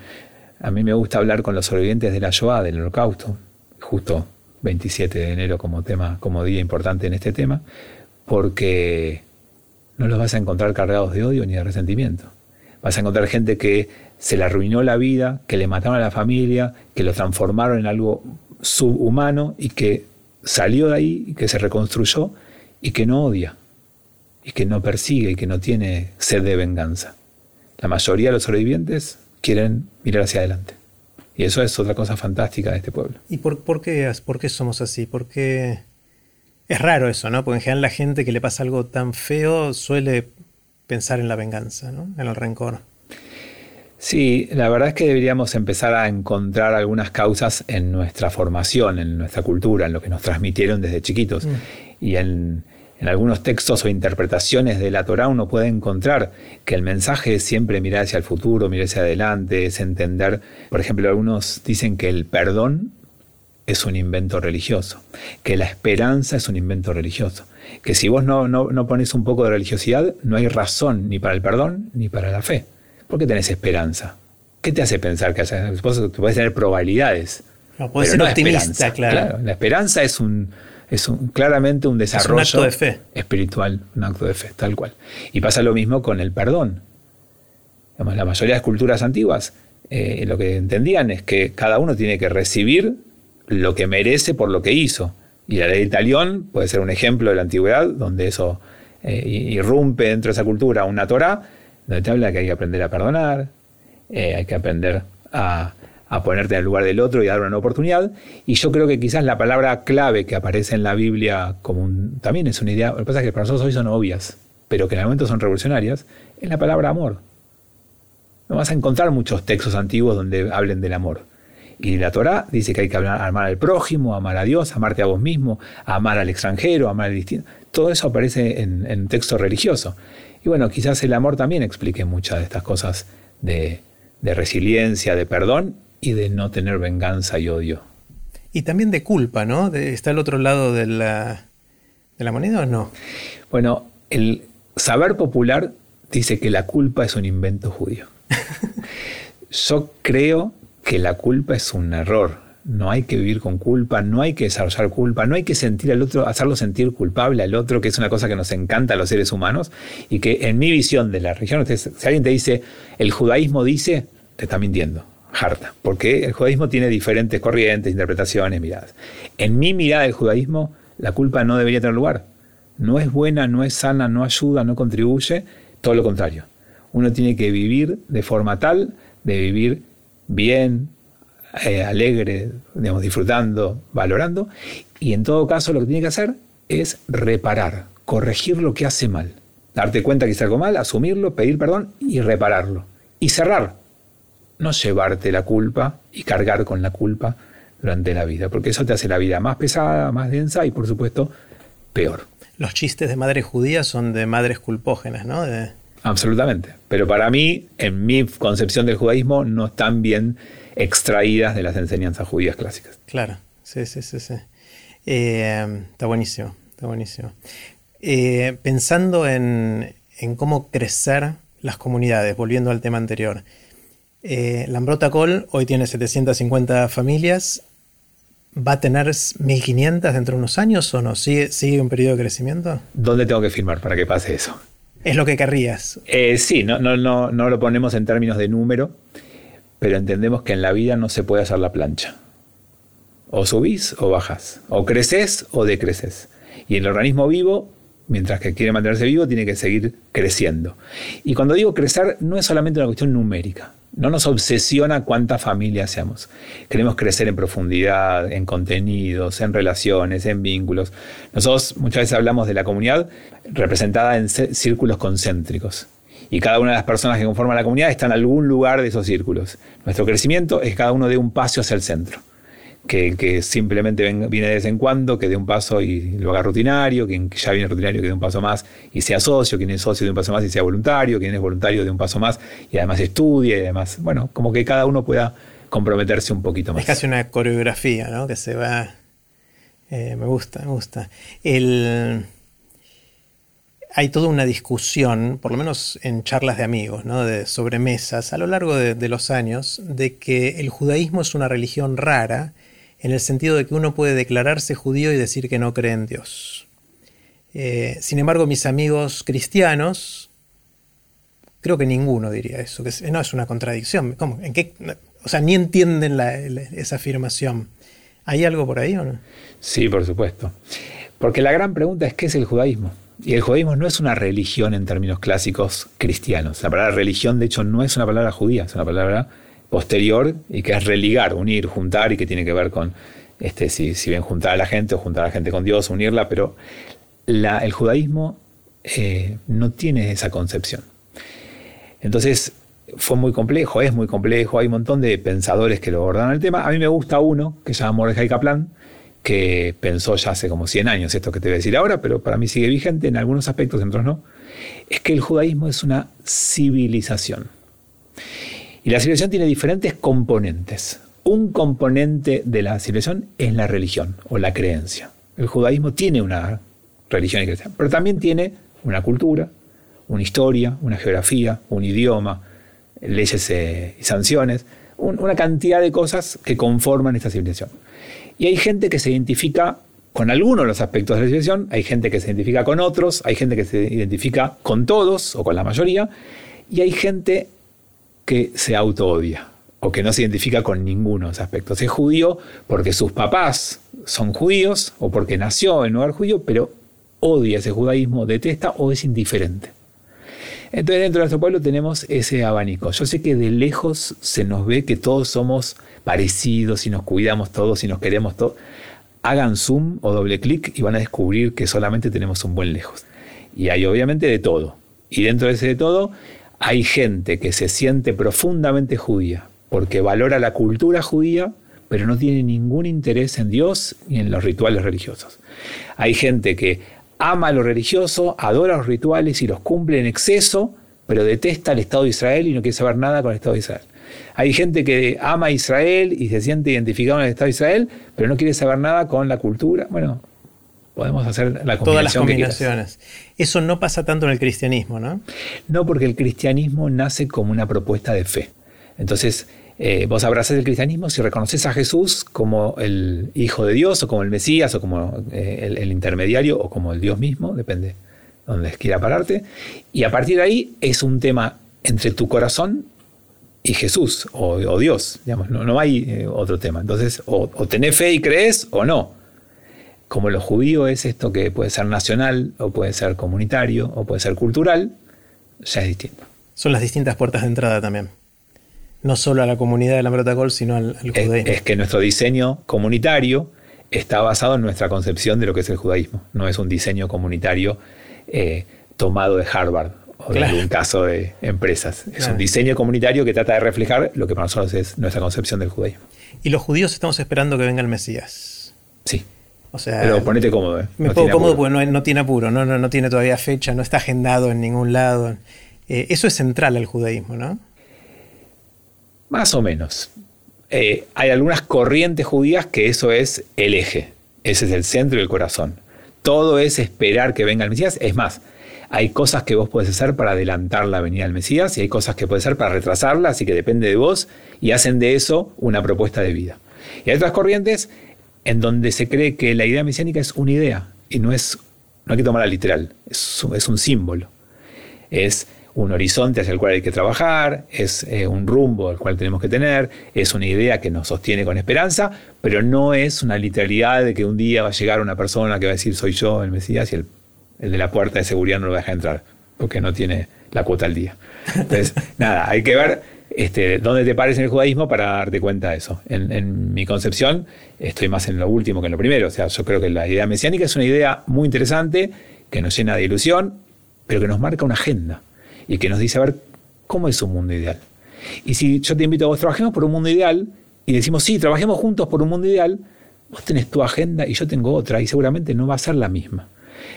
A mí me gusta hablar con los sobrevivientes de la Shoah, del Holocausto, justo 27 de enero como tema, como día importante en este tema, porque no los vas a encontrar cargados de odio ni de resentimiento. Vas a encontrar gente que se le arruinó la vida, que le mataron a la familia, que lo transformaron en algo subhumano y que salió de ahí que se reconstruyó y que no odia y que no persigue y que no tiene sed de venganza. La mayoría de los sobrevivientes quieren mirar hacia adelante. Y eso es otra cosa fantástica de este pueblo. ¿Y por, por, qué, por qué somos así? ¿Por qué es raro eso, ¿no? Porque en general la gente que le pasa algo tan feo suele pensar en la venganza, ¿no? En el rencor. Sí, la verdad es que deberíamos empezar a encontrar algunas causas en nuestra formación, en nuestra cultura, en lo que nos transmitieron desde chiquitos. Mm. Y en, en, algunos textos o interpretaciones de la Torah uno puede encontrar que el mensaje es siempre mirar hacia el futuro, mirar hacia adelante, es entender, por ejemplo, algunos dicen que el perdón es un invento religioso, que la esperanza es un invento religioso, que si vos no, no, pones un poco de religiosidad, no hay razón ni para el perdón ni para la fe. ¿Por qué tenés esperanza? ¿Qué te hace pensar que vos puedes tener probabilidades? No, puedes ser optimista, claro. La esperanza es un, es un, claramente un desarrollo es un acto de fe. espiritual, un acto de fe, tal cual. Y pasa lo mismo con el perdón. la mayoría de las culturas antiguas eh, lo que entendían es que cada uno tiene que recibir lo que merece por lo que hizo. Y la ley de Talión puede ser un ejemplo de la antigüedad, donde eso eh, irrumpe dentro de esa cultura una Torah, donde te habla que hay que aprender a perdonar, eh, hay que aprender a, ponerte en el lugar del otro y dar una oportunidad. Y yo creo que quizás la palabra clave que aparece en la Biblia como también es una idea, lo que pasa es que para nosotros hoy son obvias, pero que en el momento son revolucionarias, es la palabra amor. No vas a encontrar muchos textos antiguos donde hablen del amor. Y la Torah dice que hay que amar al prójimo, amar a Dios, amarte a vos mismo, amar al extranjero, amar al distinto. Todo eso aparece en, texto religioso. Y bueno, quizás el amor también explique muchas de estas cosas de, resiliencia, de perdón y de no tener venganza y odio. Y también de culpa, ¿no? ¿Está al otro lado de la, de la moneda o no? Bueno, el saber popular dice que la culpa es un invento judío. *laughs* Yo creo que la culpa es un error. No hay que vivir con culpa, no hay que desarrollar culpa, no hay que sentir al otro, hacerlo sentir culpable al otro, que es una cosa que nos encanta a los seres humanos y que en mi visión de la religión, si alguien te dice el judaísmo dice, te está mintiendo, harta, porque el judaísmo tiene diferentes corrientes, interpretaciones, miradas. En mi mirada del judaísmo, la culpa no debería tener lugar. No es buena, no es sana, no ayuda, no contribuye, todo lo contrario. Uno tiene que vivir de forma tal de vivir bien, eh, alegre, digamos, disfrutando, valorando. Y en todo caso lo que tiene que hacer es reparar, corregir lo que hace mal. Darte cuenta que hice algo mal, asumirlo, pedir perdón y repararlo. Y cerrar. No llevarte la culpa y cargar con la culpa durante la vida, porque eso te hace la vida más pesada, más densa y por supuesto peor. Los chistes de madres judías son de madres culpógenas, ¿no? De Absolutamente. Pero para mí, en mi concepción del judaísmo, no están bien extraídas de las enseñanzas judías clásicas. Claro, sí, sí, sí. sí. Eh, está buenísimo, está buenísimo. Eh, pensando en, cómo crecer las comunidades, volviendo al tema anterior. Eh, Lambrota Col hoy tiene 750 familias. ¿Va a tener 1500 dentro de unos años o no? ¿Sigue, ¿Sigue un periodo de crecimiento? ¿Dónde tengo que firmar para que pase eso? Es lo que querrías. Eh, sí, no, no, no, no lo ponemos en términos de número, pero entendemos que en la vida no se puede hacer la plancha. O subís o bajas, o creces o decreces. Y el organismo vivo, mientras que quiere mantenerse vivo, tiene que seguir creciendo. Y cuando digo crecer, no es solamente una cuestión numérica. No nos obsesiona cuántas familias seamos. Queremos crecer en profundidad, en contenidos, en relaciones, en vínculos. Nosotros muchas veces hablamos de la comunidad representada en círculos concéntricos. Y cada una de las personas que conforman la comunidad está en algún lugar de esos círculos. Nuestro crecimiento es cada uno de un paso hacia el centro que, que simplemente viene de vez en cuando, que dé un paso y lo haga rutinario, quien ya viene rutinario que dé un paso más y sea socio, quien es socio de un paso más y sea voluntario, quien es voluntario de un paso más y además estudie y además, bueno, como que cada uno pueda comprometerse un poquito más. Es casi una coreografía, ¿no? Que se va... Eh, me gusta, me gusta. El hay toda una discusión, por lo menos en charlas de amigos, ¿no? de sobremesas, a lo largo de, los años, de que el judaísmo es una religión rara en el sentido de que uno puede declararse judío y decir que no cree en Dios. Eh, sin embargo, mis amigos cristianos, creo que ninguno diría eso, que no es una contradicción. ¿Cómo? O sea, ni entienden esa afirmación. ¿Hay algo por ahí no? Sí, por supuesto. Porque la gran pregunta es qué es el judaísmo. Y el judaísmo no es una religión en términos clásicos cristianos. La palabra religión, de hecho, no es una palabra judía, es una palabra posterior y que es religar, unir, juntar y que tiene que ver con, este, si, bien juntar a la gente o juntar a la gente con Dios, unirla, pero el judaísmo eh, no tiene esa concepción. Entonces, fue muy complejo, es muy complejo, hay un montón de pensadores que lo abordan el tema. A mí me gusta uno que se llama Mordecai Kaplan, que pensó ya hace como 100 años esto que te voy a decir ahora, pero para mí sigue vigente en algunos aspectos, en otros no, es que el judaísmo es una civilización. Y la civilización tiene diferentes componentes. Un componente de la civilización es la religión o la creencia. El judaísmo tiene una religión y creencia, pero también tiene una cultura, una historia, una geografía, un idioma, leyes eh, y sanciones, una cantidad de cosas que conforman esta civilización. Y hay gente que se identifica con algunos de los aspectos de la civilización, hay gente que se identifica con otros, hay gente que se identifica con todos o con la mayoría, y hay gente que se auto-odia o que no se identifica con ninguno de esos aspectos. Es judío porque sus papás son judíos o porque nació en un lugar judío, pero odia ese judaísmo, detesta o es indiferente. Entonces dentro de nuestro pueblo tenemos ese abanico. Yo sé que de lejos se nos ve que todos somos parecidos y nos cuidamos todos y nos queremos todos. Hagan zoom o doble clic y van a descubrir que solamente tenemos un buen lejos. Y hay obviamente de todo. Y dentro de ese de todo hay gente que se siente profundamente judía porque valora la cultura judía, pero no tiene ningún interés en Dios ni en los rituales religiosos. Hay gente que ama lo religioso, adora los rituales y los cumple en exceso, pero detesta el Estado de Israel y no quiere saber nada con el Estado de Israel. Hay gente que ama a Israel y se siente identificado en el Estado de Israel, pero no quiere saber nada con la cultura. Bueno, podemos hacer la combinación Todas las combinaciones. Eso no pasa tanto en el cristianismo, ¿no? No, porque el cristianismo nace como una propuesta de fe. Entonces, eh, vos abrazás el cristianismo si reconoces a Jesús como el Hijo de Dios o como el Mesías o como eh, el, intermediario o como el Dios mismo, depende donde quiera pararte. Y a partir de ahí es un tema entre tu corazón y Jesús o, Dios. Digamos, no, hay eh, otro tema. Entonces, o, o tenés fe y crees o no. Como lo judío es esto que puede ser nacional o puede ser comunitario o puede ser cultural, ya es distinto. Son las distintas puertas de entrada también no solo a la comunidad de la protocol, sino al, judaísmo. Es, que nuestro diseño comunitario está basado en nuestra concepción de lo que es el judaísmo. No es un diseño comunitario eh, tomado de Harvard o de algún caso de empresas. Es un diseño comunitario que trata de reflejar lo que para nosotros es nuestra concepción del judaísmo. Y los judíos estamos esperando que venga el Mesías. Sí. O sea, Pero ponete cómodo. Eh. Me pongo cómodo porque no, tiene apuro, no, no, tiene todavía fecha, no está agendado en ningún lado. Eh, eso es central al judaísmo, ¿no? Más o menos. Eh, hay algunas corrientes judías que eso es el eje, ese es el centro y el corazón. Todo es esperar que venga el Mesías. Es más, hay cosas que vos podés hacer para adelantar la venida del Mesías y hay cosas que puedes hacer para retrasarla, así que depende de vos y hacen de eso una propuesta de vida. Y hay otras corrientes en donde se cree que la idea mesiánica es una idea y no es, no hay que tomarla literal, es, un símbolo. Es un horizonte hacia el cual hay que trabajar, es eh, un rumbo al cual tenemos que tener, es una idea que nos sostiene con esperanza, pero no es una literalidad de que un día va a llegar una persona que va a decir soy yo el Mesías y el, de la puerta de seguridad no lo deja entrar, porque no tiene la cuota al día. Entonces, *laughs* nada, hay que ver este, dónde te pares en el judaísmo para darte cuenta de eso. En, mi concepción, estoy más en lo último que en lo primero. O sea, yo creo que la idea mesiánica es una idea muy interesante, que nos llena de ilusión, pero que nos marca una agenda y que nos dice, a ver, ¿cómo es un mundo ideal? Y si yo te invito a vos trabajemos por un mundo ideal y decimos, sí, trabajemos juntos por un mundo ideal, vos tenés tu agenda y yo tengo otra y seguramente no va a ser la misma.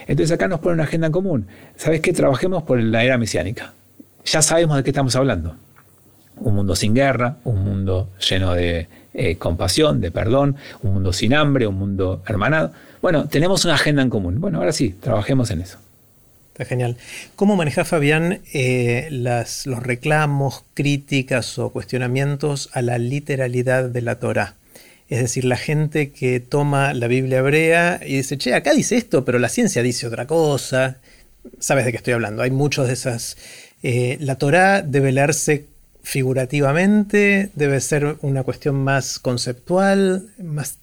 Entonces acá nos pone una agenda en común. ¿Sabes qué? Trabajemos por la era mesiánica. Ya sabemos de qué estamos hablando. Un mundo sin guerra, un mundo lleno de eh, compasión, de perdón, un mundo sin hambre, un mundo hermanado. Bueno, tenemos una agenda en común. Bueno, ahora sí, trabajemos en eso genial. ¿Cómo maneja Fabián eh, los reclamos, críticas o cuestionamientos a la literalidad de la Torah? Es decir, la gente que toma la Biblia hebrea y dice, che, acá dice esto, pero la ciencia dice otra cosa. Sabes de qué estoy hablando. Hay muchos de esas. Eh, la Torá debe leerse figurativamente, debe ser una cuestión más conceptual, más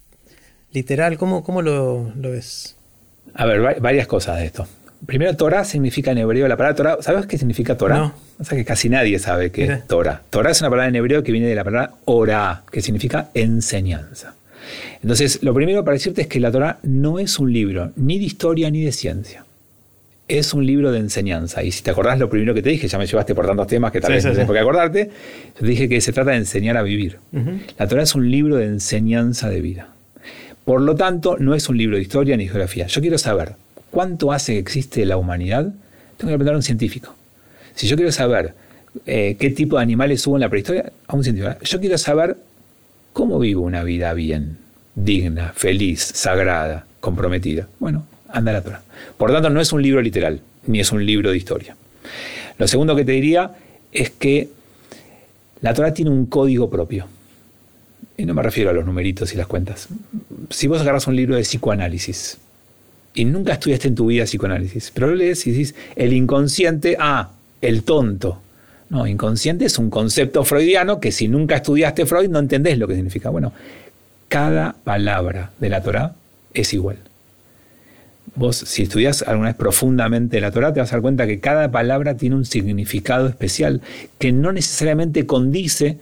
literal. ¿Cómo, cómo lo, ves? A ver, varias cosas de esto. Primero, Torah significa en hebreo la palabra Torah. ¿Sabes qué significa Torah? No. O sea que casi nadie sabe qué es Torah. Torah es una palabra en hebreo que viene de la palabra Ora, que significa enseñanza. Entonces, lo primero para decirte es que la Torah no es un libro ni de historia ni de ciencia. Es un libro de enseñanza. Y si te acordás lo primero que te dije, ya me llevaste por tantos temas que tal vez no tienes por qué acordarte, te dije que se trata de enseñar a vivir. La Torah es un libro de enseñanza de vida. Por lo tanto, no es un libro de historia ni geografía. Yo quiero saber cuánto hace que existe la humanidad, tengo que preguntar a un científico. Si yo quiero saber eh, qué tipo de animales hubo en la prehistoria, a un científico. Yo quiero saber cómo vivo una vida bien, digna, feliz, sagrada, comprometida. Bueno, anda la Torah. Por tanto, no es un libro literal, ni es un libro de historia. Lo segundo que te diría es que la Torah tiene un código propio. Y no me refiero a los numeritos y las cuentas. Si vos agarras un libro de psicoanálisis y nunca estudiaste en tu vida psicoanálisis, pero lo lees y dices, el inconsciente, ah, el tonto. No, inconsciente es un concepto freudiano que si nunca estudiaste Freud no entendés lo que significa. Bueno, cada palabra de la Torah es igual. Vos, si estudias alguna vez profundamente la Torah, te vas a dar cuenta que cada palabra tiene un significado especial que no necesariamente condice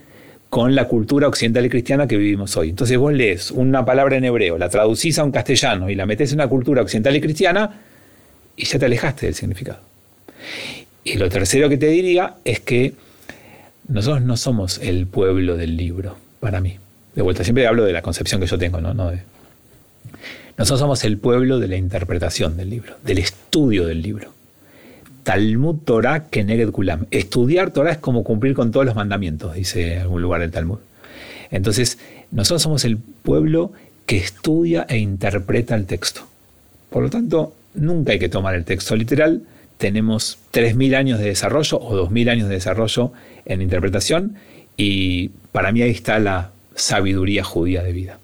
con la cultura occidental y cristiana que vivimos hoy. Entonces vos lees una palabra en hebreo, la traducís a un castellano y la metés en una cultura occidental y cristiana y ya te alejaste del significado. Y lo tercero que te diría es que nosotros no somos el pueblo del libro, para mí. De vuelta, siempre hablo de la concepción que yo tengo, ¿no? no Nosotros somos el pueblo de la interpretación del libro, del estudio del libro. Talmud Torah Keneged Kulam. Estudiar Torah es como cumplir con todos los mandamientos, dice algún lugar del Talmud. Entonces, nosotros somos el pueblo que estudia e interpreta el texto. Por lo tanto, nunca hay que tomar el texto literal. Tenemos 3.000 años de desarrollo o 2.000 años de desarrollo en interpretación y para mí ahí está la sabiduría judía de vida.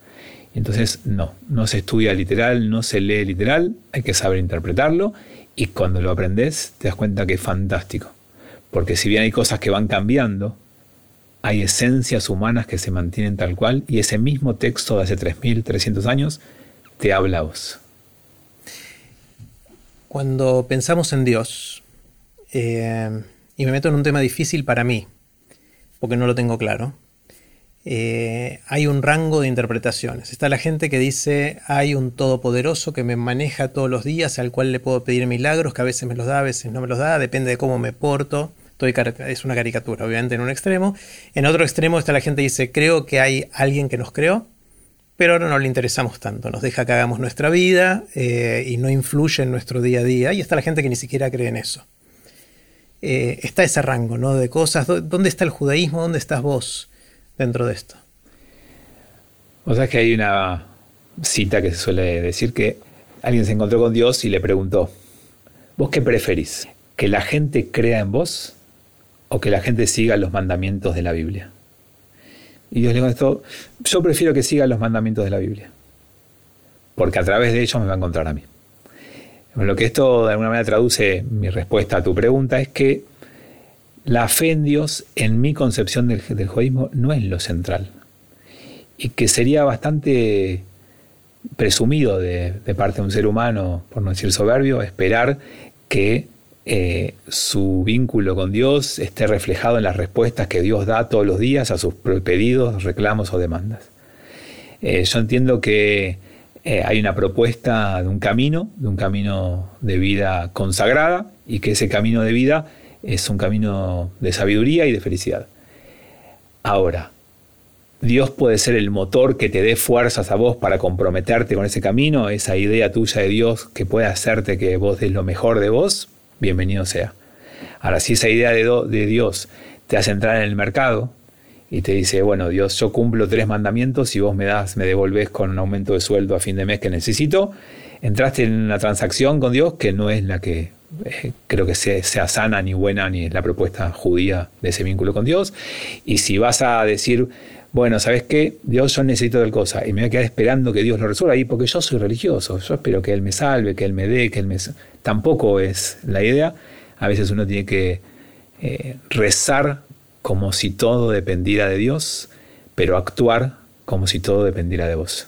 Entonces, no, no se estudia literal, no se lee literal, hay que saber interpretarlo y cuando lo aprendes, te das cuenta que es fantástico. Porque si bien hay cosas que van cambiando, hay esencias humanas que se mantienen tal cual y ese mismo texto de hace 3.300 años te habla a vos. Cuando pensamos en Dios, eh, y me meto en un tema difícil para mí, porque no lo tengo claro, eh, hay un rango de interpretaciones. Está la gente que dice hay un todopoderoso que me maneja todos los días, al cual le puedo pedir milagros, que a veces me los da, a veces no me los da, depende de cómo me porto. es una caricatura, obviamente, en un extremo. En otro extremo está la gente que dice creo que hay alguien que nos creó, pero ahora no le interesamos tanto, nos deja que hagamos nuestra vida eh, y no influye en nuestro día a día. Y está la gente que ni siquiera cree en eso. Eh, está ese rango ¿no? de cosas. ¿Dónde está el judaísmo? ¿Dónde estás vos? Dentro de esto. O sea que hay una cita que se suele decir que alguien se encontró con Dios y le preguntó, ¿vos qué preferís? ¿Que la gente crea en vos o que la gente siga los mandamientos de la Biblia? Y Dios le contestó, yo prefiero que siga los mandamientos de la Biblia, porque a través de ellos me va a encontrar a mí. Lo que esto de alguna manera traduce mi respuesta a tu pregunta es que la fe en Dios, en mi concepción del, judaísmo, no es lo central. Y que sería bastante presumido de, parte de un ser humano, por no decir soberbio, esperar que eh, su vínculo con Dios esté reflejado en las respuestas que Dios da todos los días a sus pedidos, reclamos o demandas. Eh, yo entiendo que eh, hay una propuesta de un camino, de un camino de vida consagrada, y que ese camino de vida es un camino de sabiduría y de felicidad. Ahora, Dios puede ser el motor que te dé fuerzas a vos para comprometerte con ese camino, esa idea tuya de Dios que puede hacerte que vos des lo mejor de vos, bienvenido sea. Ahora, si esa idea de, Dios te hace entrar en el mercado y te dice, bueno, Dios, yo cumplo tres mandamientos y vos me das, me devolvés con un aumento de sueldo a fin de mes que necesito, entraste en una transacción con Dios que no es la que eh, creo que sea, sana ni buena ni la propuesta judía de ese vínculo con Dios. Y si vas a decir, bueno, ¿sabes qué? Dios, yo necesito tal cosa. Y me voy a quedar esperando que Dios lo resuelva ahí, porque yo soy religioso. Yo espero que Él me salve, que Él me dé, que Él me... Tampoco es la idea. A veces uno tiene que eh, rezar como si todo dependiera de Dios, pero actuar como si todo dependiera de vos.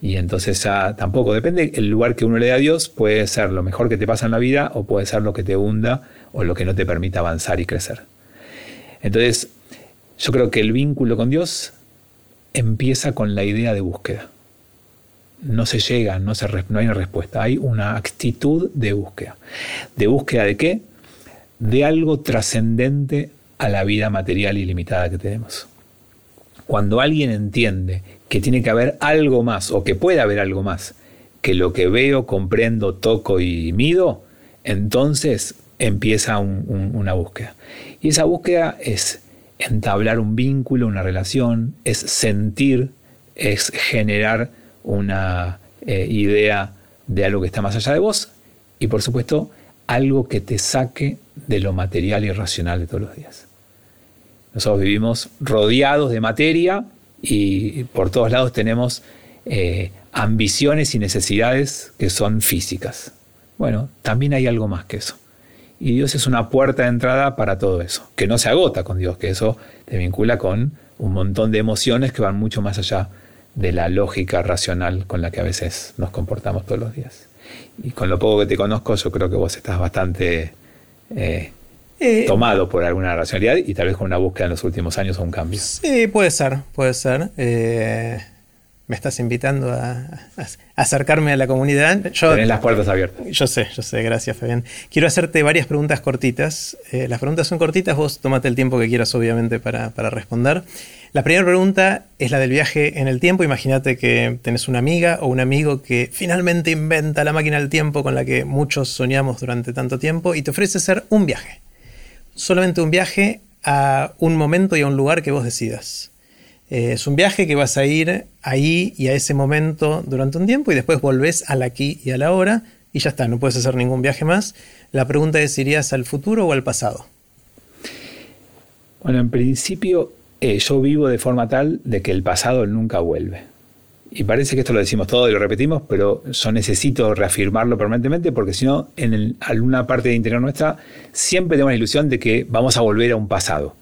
Y entonces tampoco depende, el lugar que uno le da a Dios puede ser lo mejor que te pasa en la vida o puede ser lo que te hunda o lo que no te permita avanzar y crecer. Entonces, yo creo que el vínculo con Dios empieza con la idea de búsqueda. No se llega, no, se, no hay una respuesta, hay una actitud de búsqueda. ¿De búsqueda de qué? De algo trascendente a la vida material ilimitada que tenemos. Cuando alguien entiende que tiene que haber algo más o que puede haber algo más que lo que veo, comprendo, toco y mido, entonces empieza una búsqueda. Y esa búsqueda es entablar un vínculo, una relación, es sentir, es generar una eh, idea de algo que está más allá de vos y por supuesto algo que te saque de lo material y racional de todos los días. Nosotros vivimos rodeados de materia y por todos lados tenemos eh, ambiciones y necesidades que son físicas. Bueno, también hay algo más que eso. Y Dios es una puerta de entrada para todo eso, que no se agota con Dios, que eso te vincula con un montón de emociones que van mucho más allá de la lógica racional con la que a veces nos comportamos todos los días. Y con lo poco que te conozco, yo creo que vos estás bastante eh, eh, tomado por alguna racionalidad y tal vez con una búsqueda en los últimos años o un cambio. Sí, puede ser, puede ser. Eh, me estás invitando a, acercarme a la comunidad. Yo, Tenés las puertas abiertas. Yo sé, yo sé, gracias Fabián. Quiero hacerte varias preguntas cortitas. Eh, las preguntas son cortitas, vos tomate el tiempo que quieras obviamente para, para responder. La primera pregunta es la del viaje en el tiempo. Imagínate que tenés una amiga o un amigo que finalmente inventa la máquina del tiempo con la que muchos soñamos durante tanto tiempo y te ofrece hacer un viaje solamente un viaje a un momento y a un lugar que vos decidas. Eh, es un viaje que vas a ir ahí y a ese momento durante un tiempo y después volvés al aquí y a la hora y ya está, no puedes hacer ningún viaje más. La pregunta es, ¿irías al futuro o al pasado? Bueno, en principio eh, yo vivo de forma tal de que el pasado nunca vuelve. Y parece que esto lo decimos todo y lo repetimos, pero yo necesito reafirmarlo permanentemente porque si no, en alguna parte de interior nuestra siempre tenemos la ilusión de que vamos a volver a un pasado.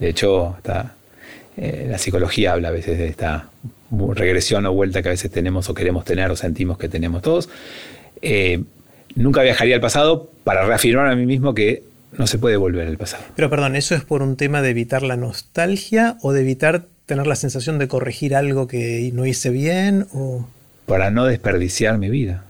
De hecho, eh, la psicología habla a veces de esta regresión o vuelta que a veces tenemos o queremos tener o sentimos que tenemos todos. Eh, nunca viajaría al pasado para reafirmar a mí mismo que no se puede volver al pasado. Pero perdón, ¿eso es por un tema de evitar la nostalgia o de evitar tener la sensación de corregir algo que no hice bien? O... Para no desperdiciar mi vida.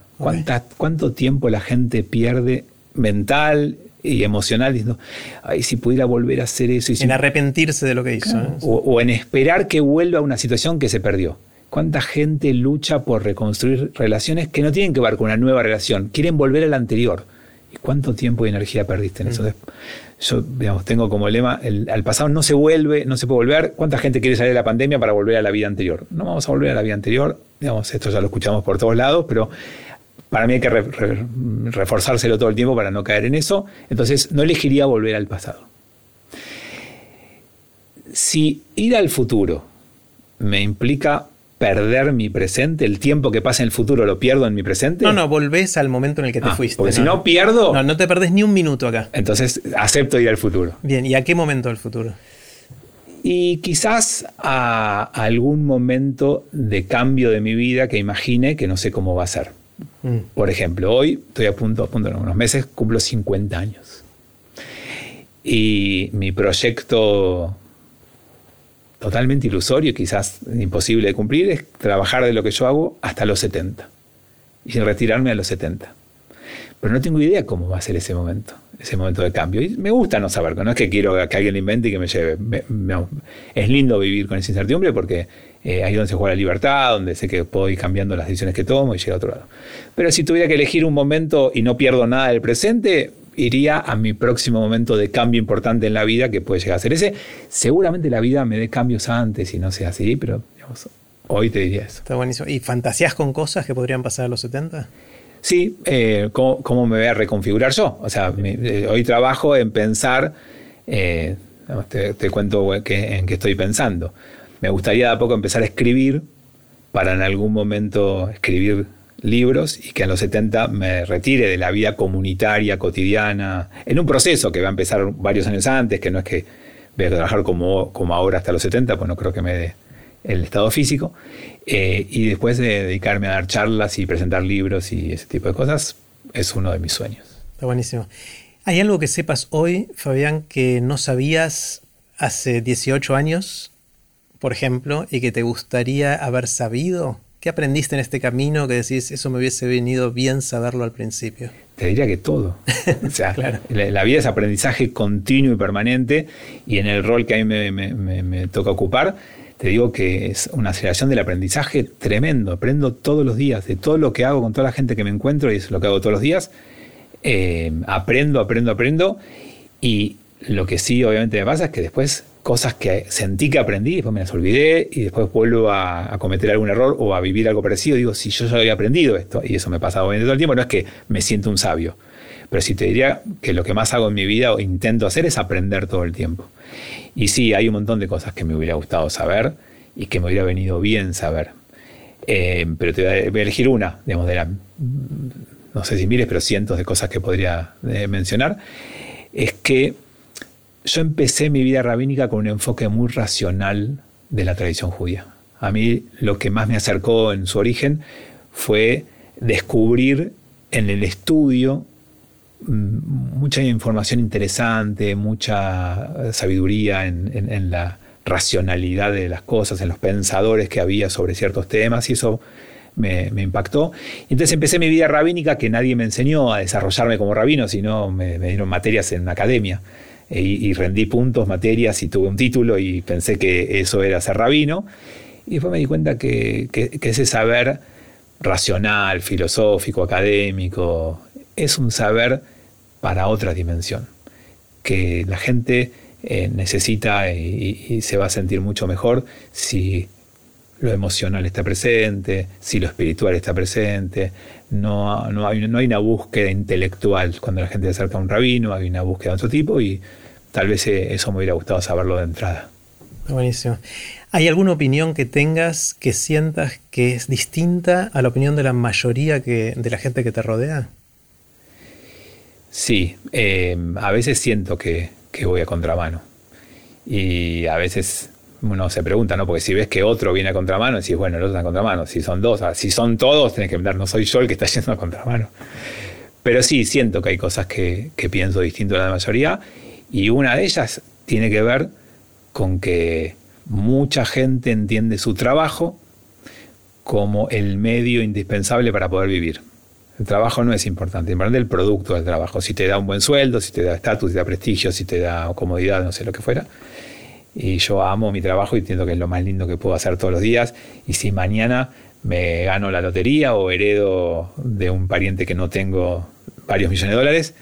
¿Cuánto tiempo la gente pierde mental y emocional diciendo, ay, si pudiera volver a hacer eso? Y en arrepentirse de lo que hizo. ¿eh? O, en esperar que vuelva a una situación que se perdió. ¿Cuánta gente lucha por reconstruir relaciones que no tienen que ver con una nueva relación? Quieren volver a la anterior. ¿Y cuánto tiempo y energía perdiste en eso? Mm yo digamos, tengo como lema, el, al pasado no se vuelve, no se puede volver. ¿Cuánta gente quiere salir de la pandemia para volver a la vida anterior? No vamos a volver a la vida anterior, digamos, esto ya lo escuchamos por todos lados, pero para mí hay que reforzárselo todo el tiempo para no caer en eso. Entonces, no elegiría volver al pasado. Si ir al futuro me implica perder mi presente, el tiempo que pasa en el futuro lo pierdo en mi presente. No, no, volvés al momento en el que te ah, fuiste. Porque si no pierdo. No, no te perdés ni un minuto acá. Entonces acepto ir al futuro. Bien, ¿y a qué momento del futuro? Y quizás a algún momento de cambio de mi vida que imagine que no sé cómo va a ser. Mm. Por ejemplo, hoy estoy a punto, a punto en unos meses, cumplo 50 años. Y mi proyecto totalmente ilusorio y quizás imposible de cumplir es trabajar de lo que yo hago hasta los 70 y retirarme a los 70. Pero no tengo idea cómo va a ser ese momento, ese momento de cambio. Y me gusta no saber, no es que quiero que alguien invente y que me lleve. es lindo vivir con esa incertidumbre porque eh, ahí es donde se juega la libertad, donde sé que puedo ir cambiando las decisiones que tomo y llegar a otro lado. Pero si tuviera que elegir un momento y no pierdo nada del presente, iría a mi próximo momento de cambio importante en la vida que puede llegar a ser ese. Seguramente la vida me dé cambios antes y no sea así, pero hoy te diría eso. Está buenísimo. ¿Y fantasías con cosas que podrían pasar a los 70? Sí, eh, ¿cómo, me voy a reconfigurar yo? O sea, eh, hoy trabajo en pensar, eh, te, cuento en qué estoy pensando. me gustaría de a poco empezar a escribir para en algún momento escribir libros y que en los 70 me retire de la vida comunitaria, cotidiana, en un proceso que va a empezar varios años antes, que no es que voy a trabajar como, como ahora hasta los 70, pues no creo que me dé el estado físico, eh, y después de dedicarme a dar charlas y presentar libros y ese tipo de cosas, es uno de mis sueños. Está buenísimo. ¿Hay algo que sepas hoy, Fabián, que no sabías hace 18 años, por ejemplo, y que te gustaría haber sabido? ¿Qué aprendiste en este camino que decís, eso me hubiese venido bien saberlo al principio? Te diría que todo. *laughs* O sea, la, vida es aprendizaje continuo y permanente y en el rol que a mí me, toca ocupar, te digo que es una aceleración del aprendizaje tremendo. Aprendo todos los días de todo lo que hago con toda la gente que me encuentro y es lo que hago todos los días. Eh, aprendo, aprendo, aprendo y lo que sí obviamente me pasa es que después cosas que sentí que aprendí, después me las olvidé y después vuelvo a, cometer algún error o a vivir algo parecido. Digo, si yo ya había aprendido esto, y eso me pasa obviamente todo el tiempo, no es que me siento un sabio, pero sí te diría que lo que más hago en mi vida o intento hacer es aprender todo el tiempo. Y sí, hay un montón de cosas que me hubiera gustado saber y que me hubiera venido bien saber. Eh, pero te voy a, elegir una, digamos, de la, no sé si miles, pero cientos de cosas que podría eh, mencionar. Es que yo empecé mi vida rabínica con un enfoque muy racional de la tradición judía. A mí lo que más me acercó en su origen fue descubrir en el estudio mm, mucha información interesante, mucha sabiduría en, la racionalidad de las cosas, en los pensadores que había sobre ciertos temas y eso me, impactó. entonces empecé mi vida rabínica que nadie me enseñó a desarrollarme como rabino, sino me, me dieron materias en academia. Y, rendí puntos, materias y tuve un título y pensé que eso era ser rabino. Y después me di cuenta que, ese saber racional, filosófico, académico, es un saber para otra dimensión, que la gente eh, necesita y, se va a sentir mucho mejor si lo emocional está presente, si lo espiritual está presente. No, no, hay, no hay una búsqueda intelectual cuando la gente se acerca a un rabino, hay una búsqueda de otro tipo y tal vez eh, eso me hubiera gustado saberlo de entrada. Buenísimo. ¿Hay alguna opinión que tengas que sientas que es distinta a la opinión de la mayoría que, de la gente que te rodea? Sí, eh, a veces siento que, voy a contramano. Y a veces uno se pregunta, ¿no? Porque si ves que otro viene a contramano, decís, bueno, el otro está a contramano. Si son dos, si son todos, tenés que ver, no soy yo el que está *laughs* yendo a contramano. Pero sí, siento que hay cosas que, pienso distinto a la mayoría y una de ellas tiene que ver con que mucha gente entiende su trabajo como el medio indispensable para poder vivir. El trabajo no es importante, importante el producto del trabajo. Si te da un buen sueldo, si te da estatus, si te da prestigio, si te da comodidad, no sé lo que fuera. Y yo amo mi trabajo y entiendo que es lo más lindo que puedo hacer todos los días. Y si mañana me gano la lotería o heredo de un pariente que no tengo varios millones de dólares,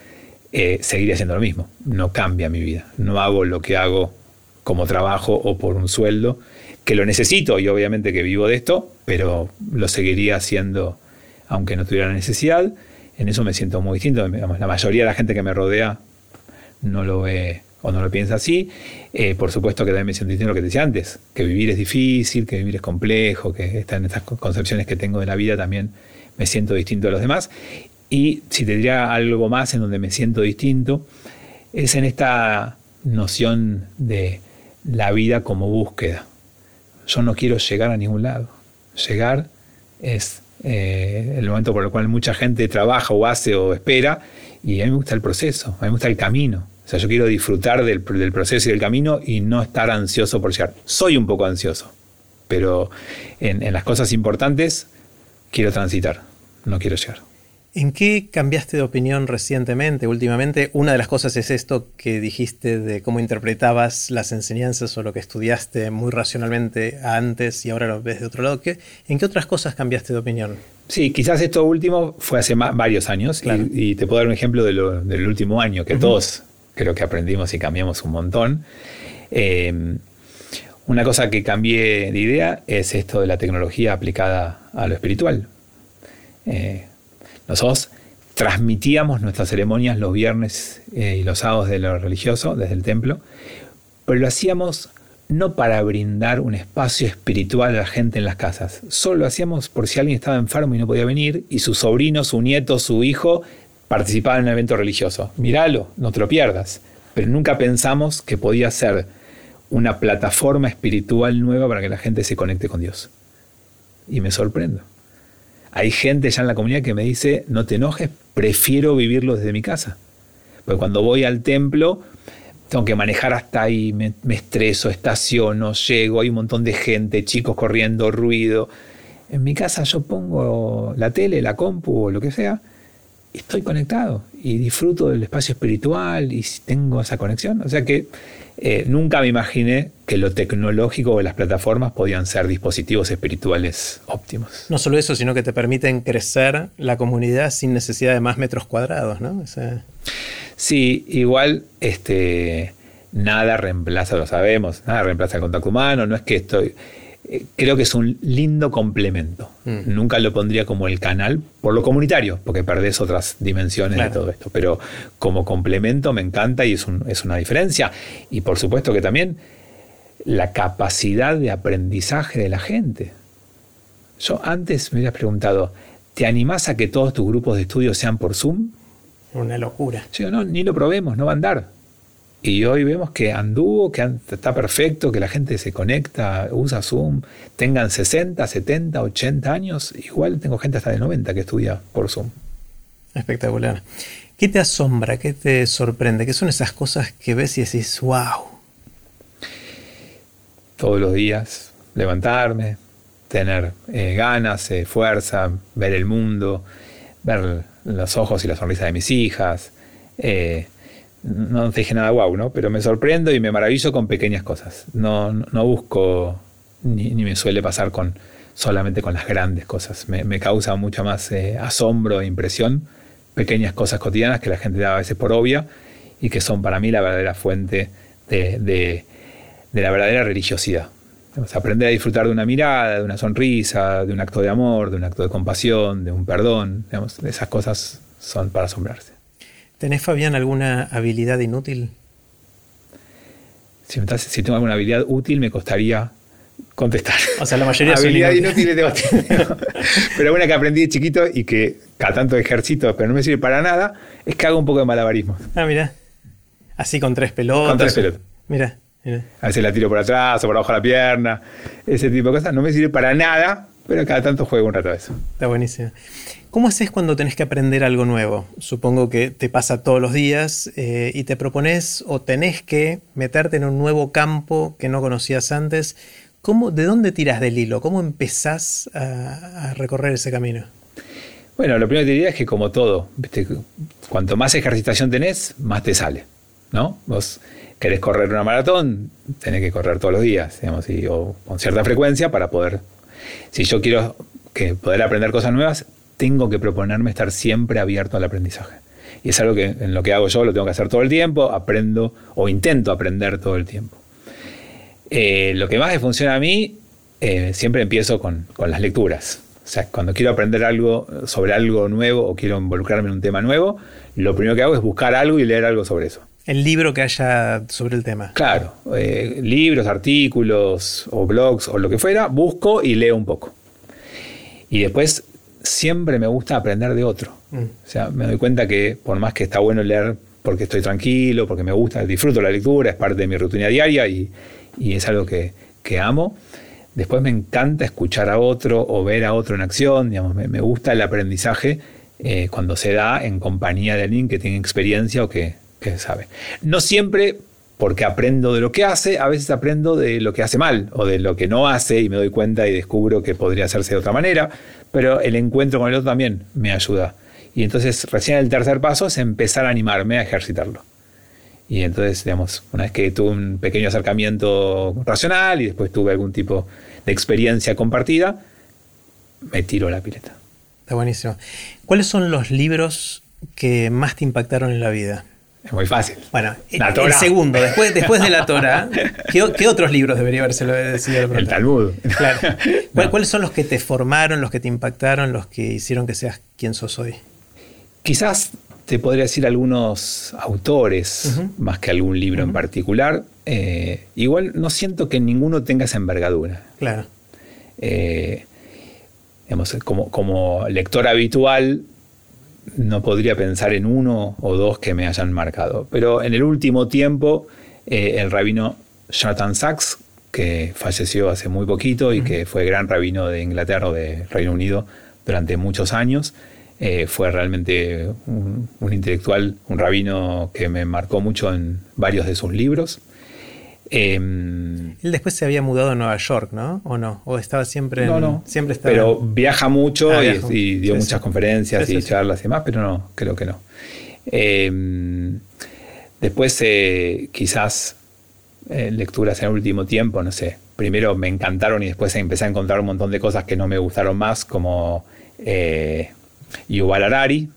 eh, seguiré haciendo lo mismo. No cambia mi vida. No hago lo que hago como trabajo o por un sueldo, que lo necesito y obviamente que vivo de esto, pero lo seguiría haciendo aunque no tuviera necesidad. En eso me siento muy distinto. la mayoría de la gente que me rodea no lo ve o no lo piensa así. Eh, por supuesto que también me siento lo que te decía antes, que vivir es difícil, que vivir es complejo, que están estas concepciones que tengo de la vida también me siento distinto a los demás. Y si te diría algo más en donde me siento distinto, es en esta noción de la vida como búsqueda. Yo no quiero llegar a ningún lado. Llegar es eh, el momento por el cual mucha gente trabaja o hace o espera, y a mí me gusta el proceso, a mí me gusta el camino. O sea, yo quiero disfrutar del, proceso y del camino y no estar ansioso por llegar. Soy un poco ansioso, pero en las cosas importantes quiero transitar, no quiero llegar. ¿En qué cambiaste de opinión recientemente, últimamente? Una de las cosas es esto que dijiste de cómo interpretabas las enseñanzas o lo que estudiaste muy racionalmente antes y ahora lo ves de otro lado. ¿En qué otras cosas cambiaste de opinión? Sí, quizás esto último fue hace varios años y, te puedo dar un ejemplo del último año, que todos creo que aprendimos y cambiamos un montón. Em, una cosa que cambié de idea es esto de la tecnología aplicada a lo espiritual. Eh, nosotros transmitíamos nuestras ceremonias los viernes eh, y los sábados de lo religioso, desde el templo, pero lo hacíamos no para brindar un espacio espiritual a la gente en las casas. Solo lo hacíamos por si alguien estaba enfermo y no podía venir, y su sobrino, su nieto, su hijo participaban en un evento religioso. Míralo, no te lo pierdas. Pero nunca pensamos que podía ser una plataforma espiritual nueva para que la gente se conecte con Dios. Y me sorprendo. Hay gente ya en la comunidad que me dice, no te enojes, prefiero vivirlo desde mi casa. Porque cuando voy al templo, tengo que manejar hasta ahí, me, estreso, estaciono, llego, hay un montón de gente, chicos corriendo, ruido. En mi casa yo pongo la tele, la compu o lo que sea, estoy conectado y disfruto del espacio espiritual y tengo esa conexión. O sea que eh, nunca me imaginé que lo tecnológico o las plataformas podían ser dispositivos espirituales óptimos. No solo eso, sino que te permiten crecer la comunidad sin necesidad de más metros cuadrados, ¿no? Sí, igual este, nada reemplaza, lo sabemos, nada reemplaza el contacto humano, no es que estoy... Eh, creo que es un lindo complemento. Mm. Nunca lo pondría como el canal por lo comunitario, porque perdés otras dimensiones de todo esto. Pero como complemento me encanta y es, es una diferencia. Y por supuesto que también la capacidad de aprendizaje de la gente. Yo antes me hubiera preguntado, ¿te animás a que todos tus grupos de estudio sean por Zoom? Una locura. Sí, no, ni lo probemos, no va a andar. Y hoy vemos que anduvo, que está perfecto, que la gente se conecta, usa Zoom, tengan 60, 70, 80 años, igual tengo gente hasta de 90 que estudia por Zoom. Espectacular. ¿Qué te asombra? ¿Qué te sorprende? ¿Qué son esas cosas que ves y decís, wow? Todos los días levantarme, tener eh, ganas, eh, fuerza, ver el mundo, ver los ojos y la sonrisa de mis hijas. Eh, no dije nada guau, ¿no? Pero me sorprendo y me maravillo con pequeñas cosas. No, no busco, ni, me suele pasar con solamente con las grandes cosas. Me, causa mucha más eh, asombro e impresión pequeñas cosas cotidianas que la gente da a veces por obvia y que son para mí la verdadera fuente de, la verdadera religiosidad. aprender a disfrutar de una mirada, de una sonrisa, de un acto de amor, de un acto de compasión, de un perdón. esas cosas son para asombrarse. ¿Tenés, Fabián, alguna habilidad inútil? Si, si tengo alguna habilidad útil, me costaría contestar. O sea, la mayoría habilidad inútil *laughs* Pero una que aprendí de chiquito y que cada tanto ejercito, pero no me sirve para nada, es que hago un poco de malabarismo. Ah, mira. Así con tres pelotas. Con tres pelotas. Mira. A veces la tiro por atrás o por abajo de la pierna. Ese tipo de cosas. No me sirve para nada, pero cada tanto juego un rato a eso. Está buenísimo. ¿Cómo haces cuando tenés que aprender algo nuevo? Supongo que te pasa todos los días eh, y te propones o tenés que meterte en un nuevo campo que no conocías antes. ¿Cómo, ¿De dónde tiras del hilo? ¿Cómo empezás a, recorrer ese camino? Bueno, lo primero que te diría es que como todo, cuanto más ejercitación tenés, más te sale. ¿no? Vos querés correr una maratón, tenés que correr todos los días, digamos, o con cierta frecuencia para poder... Si yo quiero que poder aprender cosas nuevas, tengo que proponerme estar siempre abierto al aprendizaje. Y es algo que en lo que hago yo lo tengo que hacer todo el tiempo, aprendo o intento aprender todo el tiempo. Eh, lo que más me funciona a mí, eh, siempre empiezo con, las lecturas. O sea, cuando quiero aprender algo sobre algo nuevo o quiero involucrarme en un tema nuevo, lo primero que hago es buscar algo y leer algo sobre eso. El libro que haya sobre el tema. Claro, eh, libros, artículos o blogs o lo que fuera, busco y leo un poco. Y después siempre me gusta aprender de otro. Mm. O sea, me doy cuenta que por más que está bueno leer porque estoy tranquilo, porque me gusta, disfruto la lectura, es parte de mi rutina diaria y, es algo que, amo. Después me encanta escuchar a otro o ver a otro en acción, digamos, me, gusta el aprendizaje eh, cuando se da en compañía de alguien que tiene experiencia o que, que sabe. No siempre porque aprendo de lo que hace, a veces aprendo de lo que hace mal o de lo que no hace y me doy cuenta y descubro que podría hacerse de otra manera, pero el encuentro con el otro también me ayuda. Y entonces recién el tercer paso es empezar a animarme a ejercitarlo. Y entonces, digamos, una vez que tuve un pequeño acercamiento racional y después tuve algún tipo de experiencia compartida, me tiro la pileta. Está buenísimo. ¿Cuáles son los libros que más te impactaron en la vida? Es muy fácil. Bueno, el segundo, después, después de la Torah, ¿qué, otros libros debería haberse decidido El Talmud. Claro. *laughs* ¿Cuáles son los que te formaron, los que te impactaron, los que hicieron que seas quien sos hoy? Quizás te podría decir algunos autores, más que algún libro en particular. Eh, igual no siento que ninguno tenga esa envergadura. Claro. Eh, como, como lector habitual, no podría pensar en uno o dos que me hayan marcado. Pero en el último tiempo, eh, el rabino Jonathan Sachs, que falleció hace muy poquito y que fue gran rabino de Inglaterra o de Reino Unido durante muchos años, eh, fue realmente un, intelectual, un rabino que me marcó mucho en varios de sus libros. Em, Él después se había mudado a Nueva York, ¿no? ¿O no? ¿O estaba siempre en, No, no. Siempre estaba pero viaja mucho ah, y, dio muchas conferencias y charlas y demás, pero no, creo que no. Em, después, eh, quizás eh, lecturas en el último tiempo, no sé. Primero me encantaron y después empecé a encontrar un montón de cosas que no me gustaron más, como eh, Yuval Harari,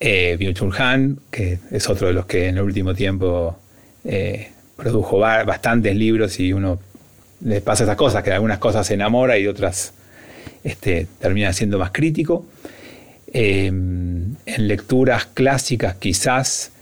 eh, Byung-Chul Han, que es otro de los que en el último tiempo eh, produjo bastantes libros y uno le pasa esas cosas, que algunas cosas se enamora y otras este, terminan siendo más crítico. en lecturas clásicas quizás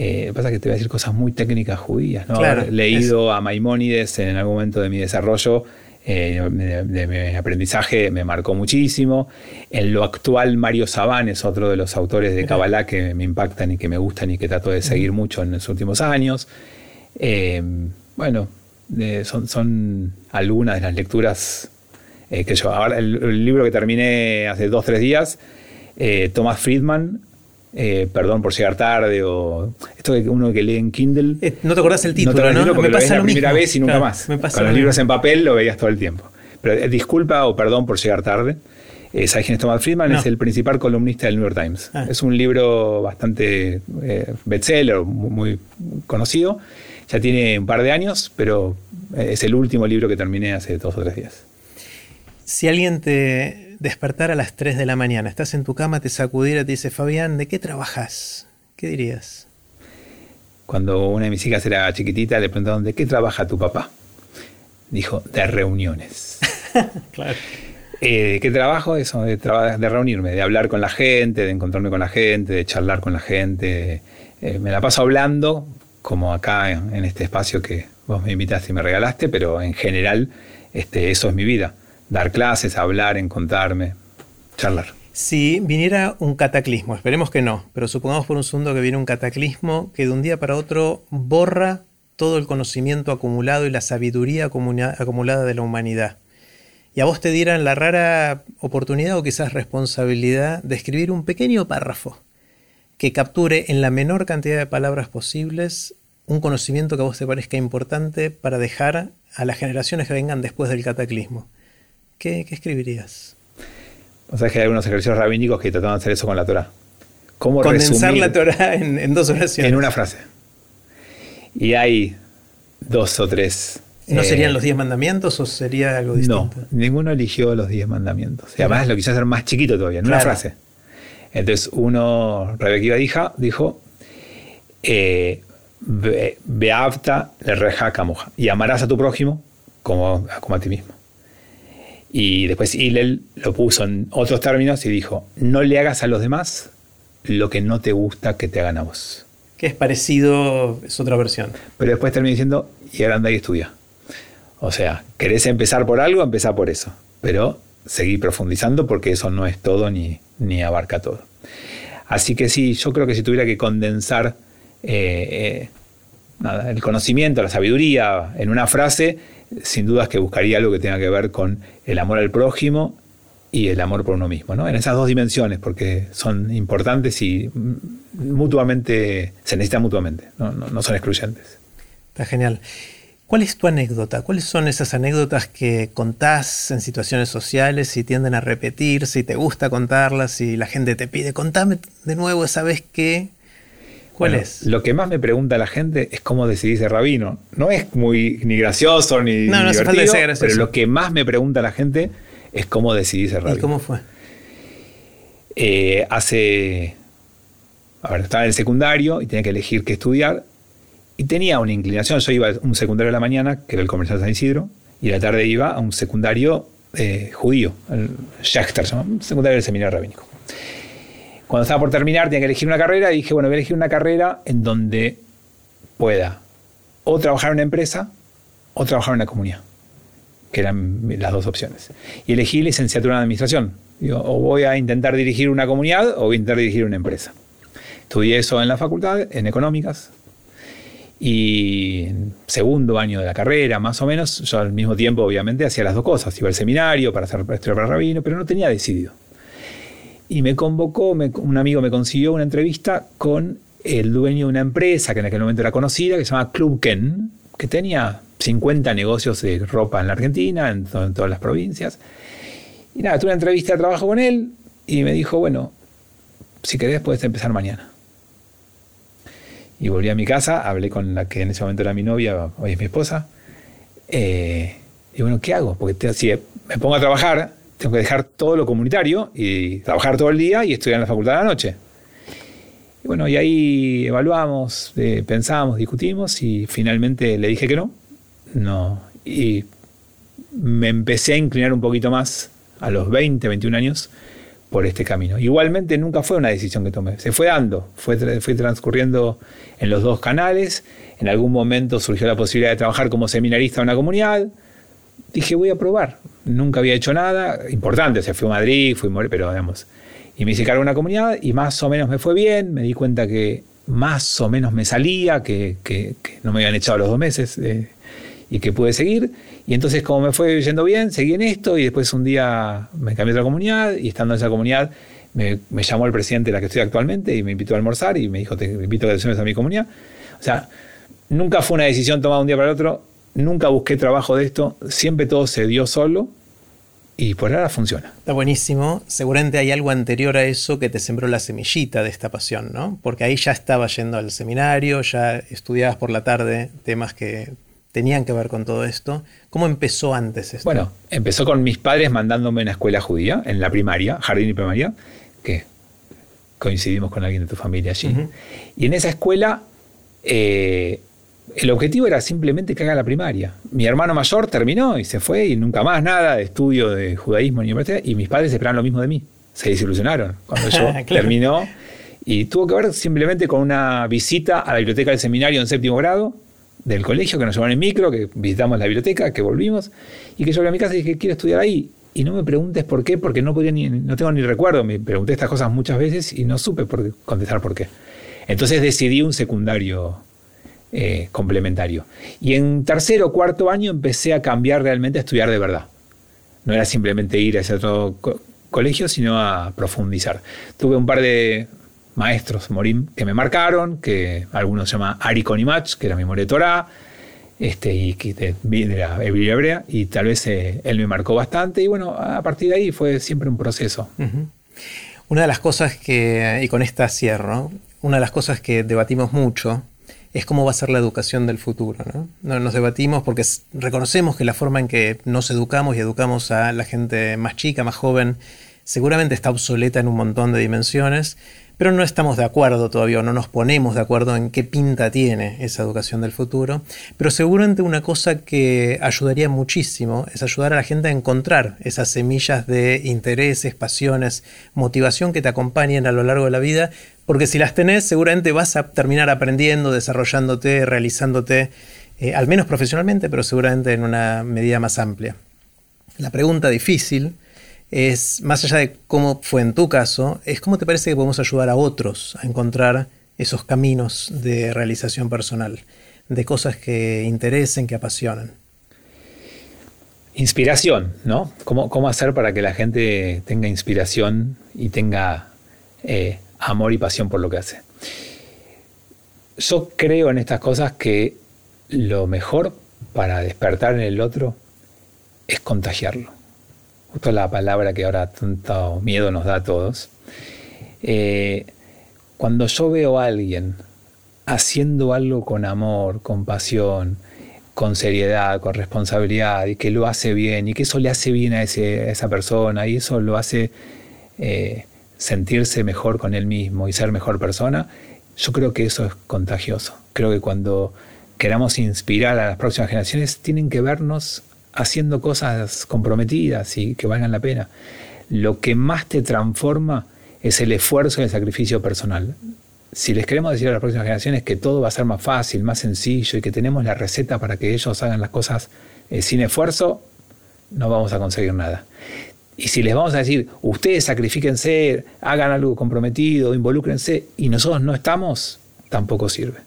eh, lo que pasa que te voy a decir cosas muy técnicas judías. ¿no? He leído a Maimónides en algún momento de mi desarrollo, eh, de, mi aprendizaje, me marcó muchísimo. En lo actual, Mario Sabán es otro de los autores de Kabbalah que me impactan y que me gustan y que trato de seguir mucho en los últimos años. Eh, bueno, son, son, algunas de las lecturas que yo. Ahora, el, libro que terminé hace dos, tres días, Thomas Friedman, eh, perdón por llegar tarde o esto que uno que lee en Kindle. Eh, no te acordás el título, no, te porque me pasa lo la primera vez y nunca más. Con los libros en papel lo veías todo el tiempo. Pero eh, disculpa o perdón por llegar tarde. ¿Sabes quién es Thomas Friedman? Es el principal columnista del New York Times. Ah. Es un libro bastante bestseller, muy, conocido. Ya tiene un par de años, pero es el último libro que terminé hace dos o tres días. Si alguien te, despertar a las 3 de la mañana, estás en tu cama, te sacudiera, te dice, Fabián, ¿de qué trabajas? ¿Qué dirías? Cuando una de mis hijas era chiquitita, le preguntaron, ¿de qué trabaja tu papá? Dijo, de reuniones. *laughs* claro. Eh, ¿De qué trabajo? Eso, de, de, reunirme, de hablar con la gente, de encontrarme con la gente, de charlar con la gente. Eh, me la paso hablando, como acá en, este espacio que vos me invitaste y me regalaste, pero en general este, eso es mi vida dar clases, hablar, encontrarme, charlar. Si viniera un cataclismo, esperemos que no, pero supongamos por un segundo que viene un cataclismo que de un día para otro borra todo el conocimiento acumulado y la sabiduría acumulada de la humanidad. Y a vos te dieran la rara oportunidad o quizás responsabilidad de escribir un pequeño párrafo que capture en la menor cantidad de palabras posibles un conocimiento que a vos te parezca importante para dejar a las generaciones que vengan después del cataclismo. ¿qué, escribirías? O sea, que hay algunos ejercicios rabínicos que trataban de hacer eso con la Torah. ¿Cómo Condensar la Torah en, dos oraciones. En una frase. Y hay dos o tres. ¿No serían eh, los diez mandamientos o sería algo distinto? No, ninguno eligió los diez mandamientos. Y además lo quise hacer más chiquito todavía, en una frase. Entonces uno, Rebequiva dijo, dijo eh, le reja camoja. Y amarás a tu prójimo como, como a ti mismo. Y después Hillel lo puso en otros términos y dijo, no le hagas a los demás lo que no te gusta que te hagan a vos. Que es parecido, es otra versión. Pero después termina diciendo, y ahora anda y estudia. O sea, querés empezar por algo, empezá por eso. Pero seguir profundizando porque eso no es todo ni, ni abarca todo. Así que sí, yo creo que si tuviera que condensar eh, eh, el conocimiento, la sabiduría en una frase, sin dudas que buscaría algo que tenga que ver con el amor al prójimo y el amor por uno mismo, ¿no? En esas dos dimensiones, porque son importantes y mutuamente, se necesitan mutuamente, no, son excluyentes. Está genial. ¿Cuál es tu anécdota? ¿Cuáles son esas anécdotas que contás en situaciones sociales y tienden a repetir, si te gusta contarlas, si la gente te pide, contame de nuevo esa vez que ¿Cuál es? Lo que más me pregunta la gente es cómo decidís de rabino. No es muy ni gracioso ni, no, no divertido, pero lo que más me pregunta la gente es cómo decidís de rabino. ¿Y cómo fue? Eh, hace... A ver, estaba en el secundario y tenía que elegir qué estudiar. Y tenía una inclinación. Yo iba a un secundario de la mañana, que era el comercial San Isidro, y la tarde iba a un secundario eh, judío, el Schechter, un secundario del seminario rabínico. cuando estaba por terminar tenía que elegir una carrera y dije, bueno, voy a elegir una carrera en donde pueda o trabajar en una empresa o trabajar en una comunidad, que eran las dos opciones. Y elegí licenciatura en administración. Digo, o voy a intentar dirigir una comunidad o voy a intentar dirigir una empresa. Estudié eso en la facultad, en económicas, y segundo año de la carrera, más o menos, yo al mismo tiempo, obviamente, hacía las dos cosas. Iba al seminario para hacer estudiar para rabino, pero no tenía decidido. Y me convocó, un amigo me consiguió una entrevista con el dueño de una empresa que en aquel momento era conocida, que se llama Club Ken, que tenía 50 negocios de ropa en la Argentina, en, en todas las provincias. Y nada, tuve una entrevista de trabajo con él y me dijo, bueno, si querés puedes empezar mañana. Y volví a mi casa, hablé con la que en ese momento era mi novia, hoy es mi esposa. Eh, y bueno, ¿qué hago? Porque si me pongo a trabajar, tengo que dejar todo lo comunitario y trabajar todo el día y estudiar en la facultad de la noche. Y bueno, y ahí evaluamos, eh, pensamos, discutimos y finalmente le dije que no. No. Y me empecé a inclinar un poquito más a los 20, 21 años por este camino. Igualmente nunca fue una decisión que tomé, se fue dando, fue, transcurriendo en los dos canales, en algún momento surgió la posibilidad de trabajar como seminarista en una comunidad, dije voy a probar, nunca había hecho nada, importante, o sea, fui a Madrid, fui a pero digamos, y me hice cargo de una comunidad y más o menos me fue bien, me di cuenta que más o menos me salía, que, que, no me habían echado los dos meses eh, y que pude seguir. Y entonces como me fue yendo bien, seguí en esto y después un día me cambié a otra comunidad y estando en esa comunidad me, llamó el presidente de la que estoy actualmente y me invitó a almorzar y me dijo, te invito a que te a mi comunidad. O sea, nunca fue una decisión tomada un día para otro, nunca busqué trabajo de esto, siempre todo se dio solo y por ahora funciona. Está buenísimo. Seguramente hay algo anterior a eso que te sembró la semillita de esta pasión, ¿no? Porque ahí ya estaba yendo al seminario, ya estudiabas por la tarde temas que tenían que ver con todo esto. ¿Cómo empezó antes esto? Bueno, empezó con mis padres mandándome a una escuela judía, en la primaria, jardín y primaria, que coincidimos con alguien de tu familia allí. Y en esa escuela eh, el objetivo era simplemente que haga la primaria. Mi hermano mayor terminó y se fue y nunca más nada de estudio de judaísmo ni universidad y mis padres esperaban lo mismo de mí. Se desilusionaron cuando yo *laughs* terminó y tuvo que ver simplemente con una visita a la biblioteca del seminario en séptimo grado del colegio, que nos llevaron en micro, que visitamos la biblioteca, que volvimos, y que yo volví a mi casa y dije, quiero estudiar ahí. Y no me preguntes por qué, porque no, podía ni, no tengo ni recuerdo. Me pregunté estas cosas muchas veces y no supe por contestar por qué. Entonces decidí un secundario eh, complementario. Y en tercero o cuarto año empecé a cambiar realmente a estudiar de verdad. No era simplemente ir a ese otro colegio, sino a profundizar. Tuve un par de maestros Morim que me marcaron, que algunos se llama Ari Konimach, que era mi de Torah, este, y de, de la Biblia hebrea, y tal vez eh, él me marcó bastante, y bueno, a partir de ahí fue siempre un proceso. Una de las cosas que, y con esta cierro, una de las cosas que debatimos mucho es cómo va a ser la educación del futuro. ¿no? Nos debatimos porque reconocemos que la forma en que nos educamos y educamos a la gente más chica, más joven, seguramente está obsoleta en un montón de dimensiones pero no estamos de acuerdo todavía, no nos ponemos de acuerdo en qué pinta tiene esa educación del futuro, pero seguramente una cosa que ayudaría muchísimo es ayudar a la gente a encontrar esas semillas de intereses, pasiones, motivación que te acompañen a lo largo de la vida, porque si las tenés seguramente vas a terminar aprendiendo, desarrollándote, realizándote, eh, al menos profesionalmente, pero seguramente en una medida más amplia. La pregunta difícil, es, más allá de cómo fue en tu caso, es cómo te parece que podemos ayudar a otros a encontrar esos caminos de realización personal, de cosas que interesen, que apasionan. Inspiración, ¿no? ¿Cómo, cómo hacer para que la gente tenga inspiración y tenga eh, amor y pasión por lo que hace? Yo creo en estas cosas que lo mejor para despertar en el otro es contagiarlo justo la palabra que ahora tanto miedo nos da a todos, eh, cuando yo veo a alguien haciendo algo con amor, con pasión, con seriedad, con responsabilidad, y que lo hace bien, y que eso le hace bien a, esa persona, y eso lo hace eh, sentirse mejor con él mismo y ser mejor persona, yo creo que eso es contagioso. Creo que cuando queramos inspirar a las próximas generaciones, tienen que vernos haciendo cosas comprometidas y que valgan la pena. Lo que más te transforma es el esfuerzo y el sacrificio personal. Si les queremos decir a las próximas generaciones que todo va a ser más fácil, más sencillo y que tenemos la receta para que ellos hagan las cosas eh, sin esfuerzo, no vamos a conseguir nada. Y si les vamos a decir, ustedes sacrifíquense, hagan algo comprometido, involúcrense, y nosotros no estamos, tampoco sirve.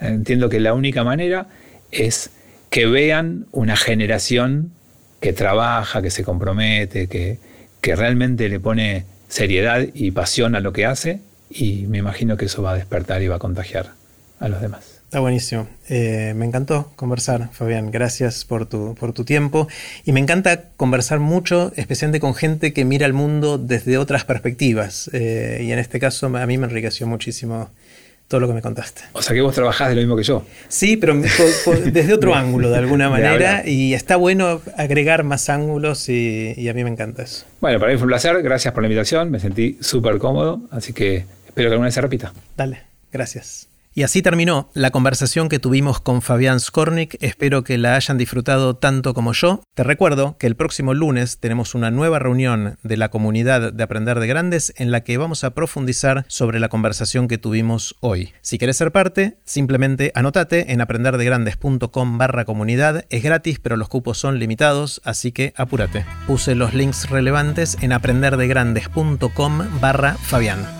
Entiendo que la única manera es que vean una generación que trabaja, que se compromete, que, que realmente le pone seriedad y pasión a lo que hace, y me imagino que eso va a despertar y va a contagiar a los demás. Está buenísimo. Eh, me encantó conversar, Fabián. Gracias por tu, por tu tiempo. Y me encanta conversar mucho, especialmente con gente que mira el mundo desde otras perspectivas. Eh, y en este caso a mí me enriqueció muchísimo todo lo que me contaste. O sea que vos trabajás de lo mismo que yo. Sí, pero desde otro *laughs* ángulo, de alguna manera. y está bueno agregar más ángulos y, y a mí me encanta eso. Bueno, para mí fue un placer. Gracias por la invitación. Me sentí súper cómodo. Así que espero que alguna vez se repita. Dale, gracias. Y así terminó la conversación que tuvimos con Fabián Skornik. Espero que la hayan disfrutado tanto como yo. Te recuerdo que el próximo lunes tenemos una nueva reunión de la comunidad de Aprender de Grandes en la que vamos a profundizar sobre la conversación que tuvimos hoy. Si quieres ser parte, simplemente anotate en aprenderdegrandes.com barra comunidad. Es gratis, pero los cupos son limitados, así que apúrate. Puse los links relevantes en aprenderdegrandes.com barra Fabián.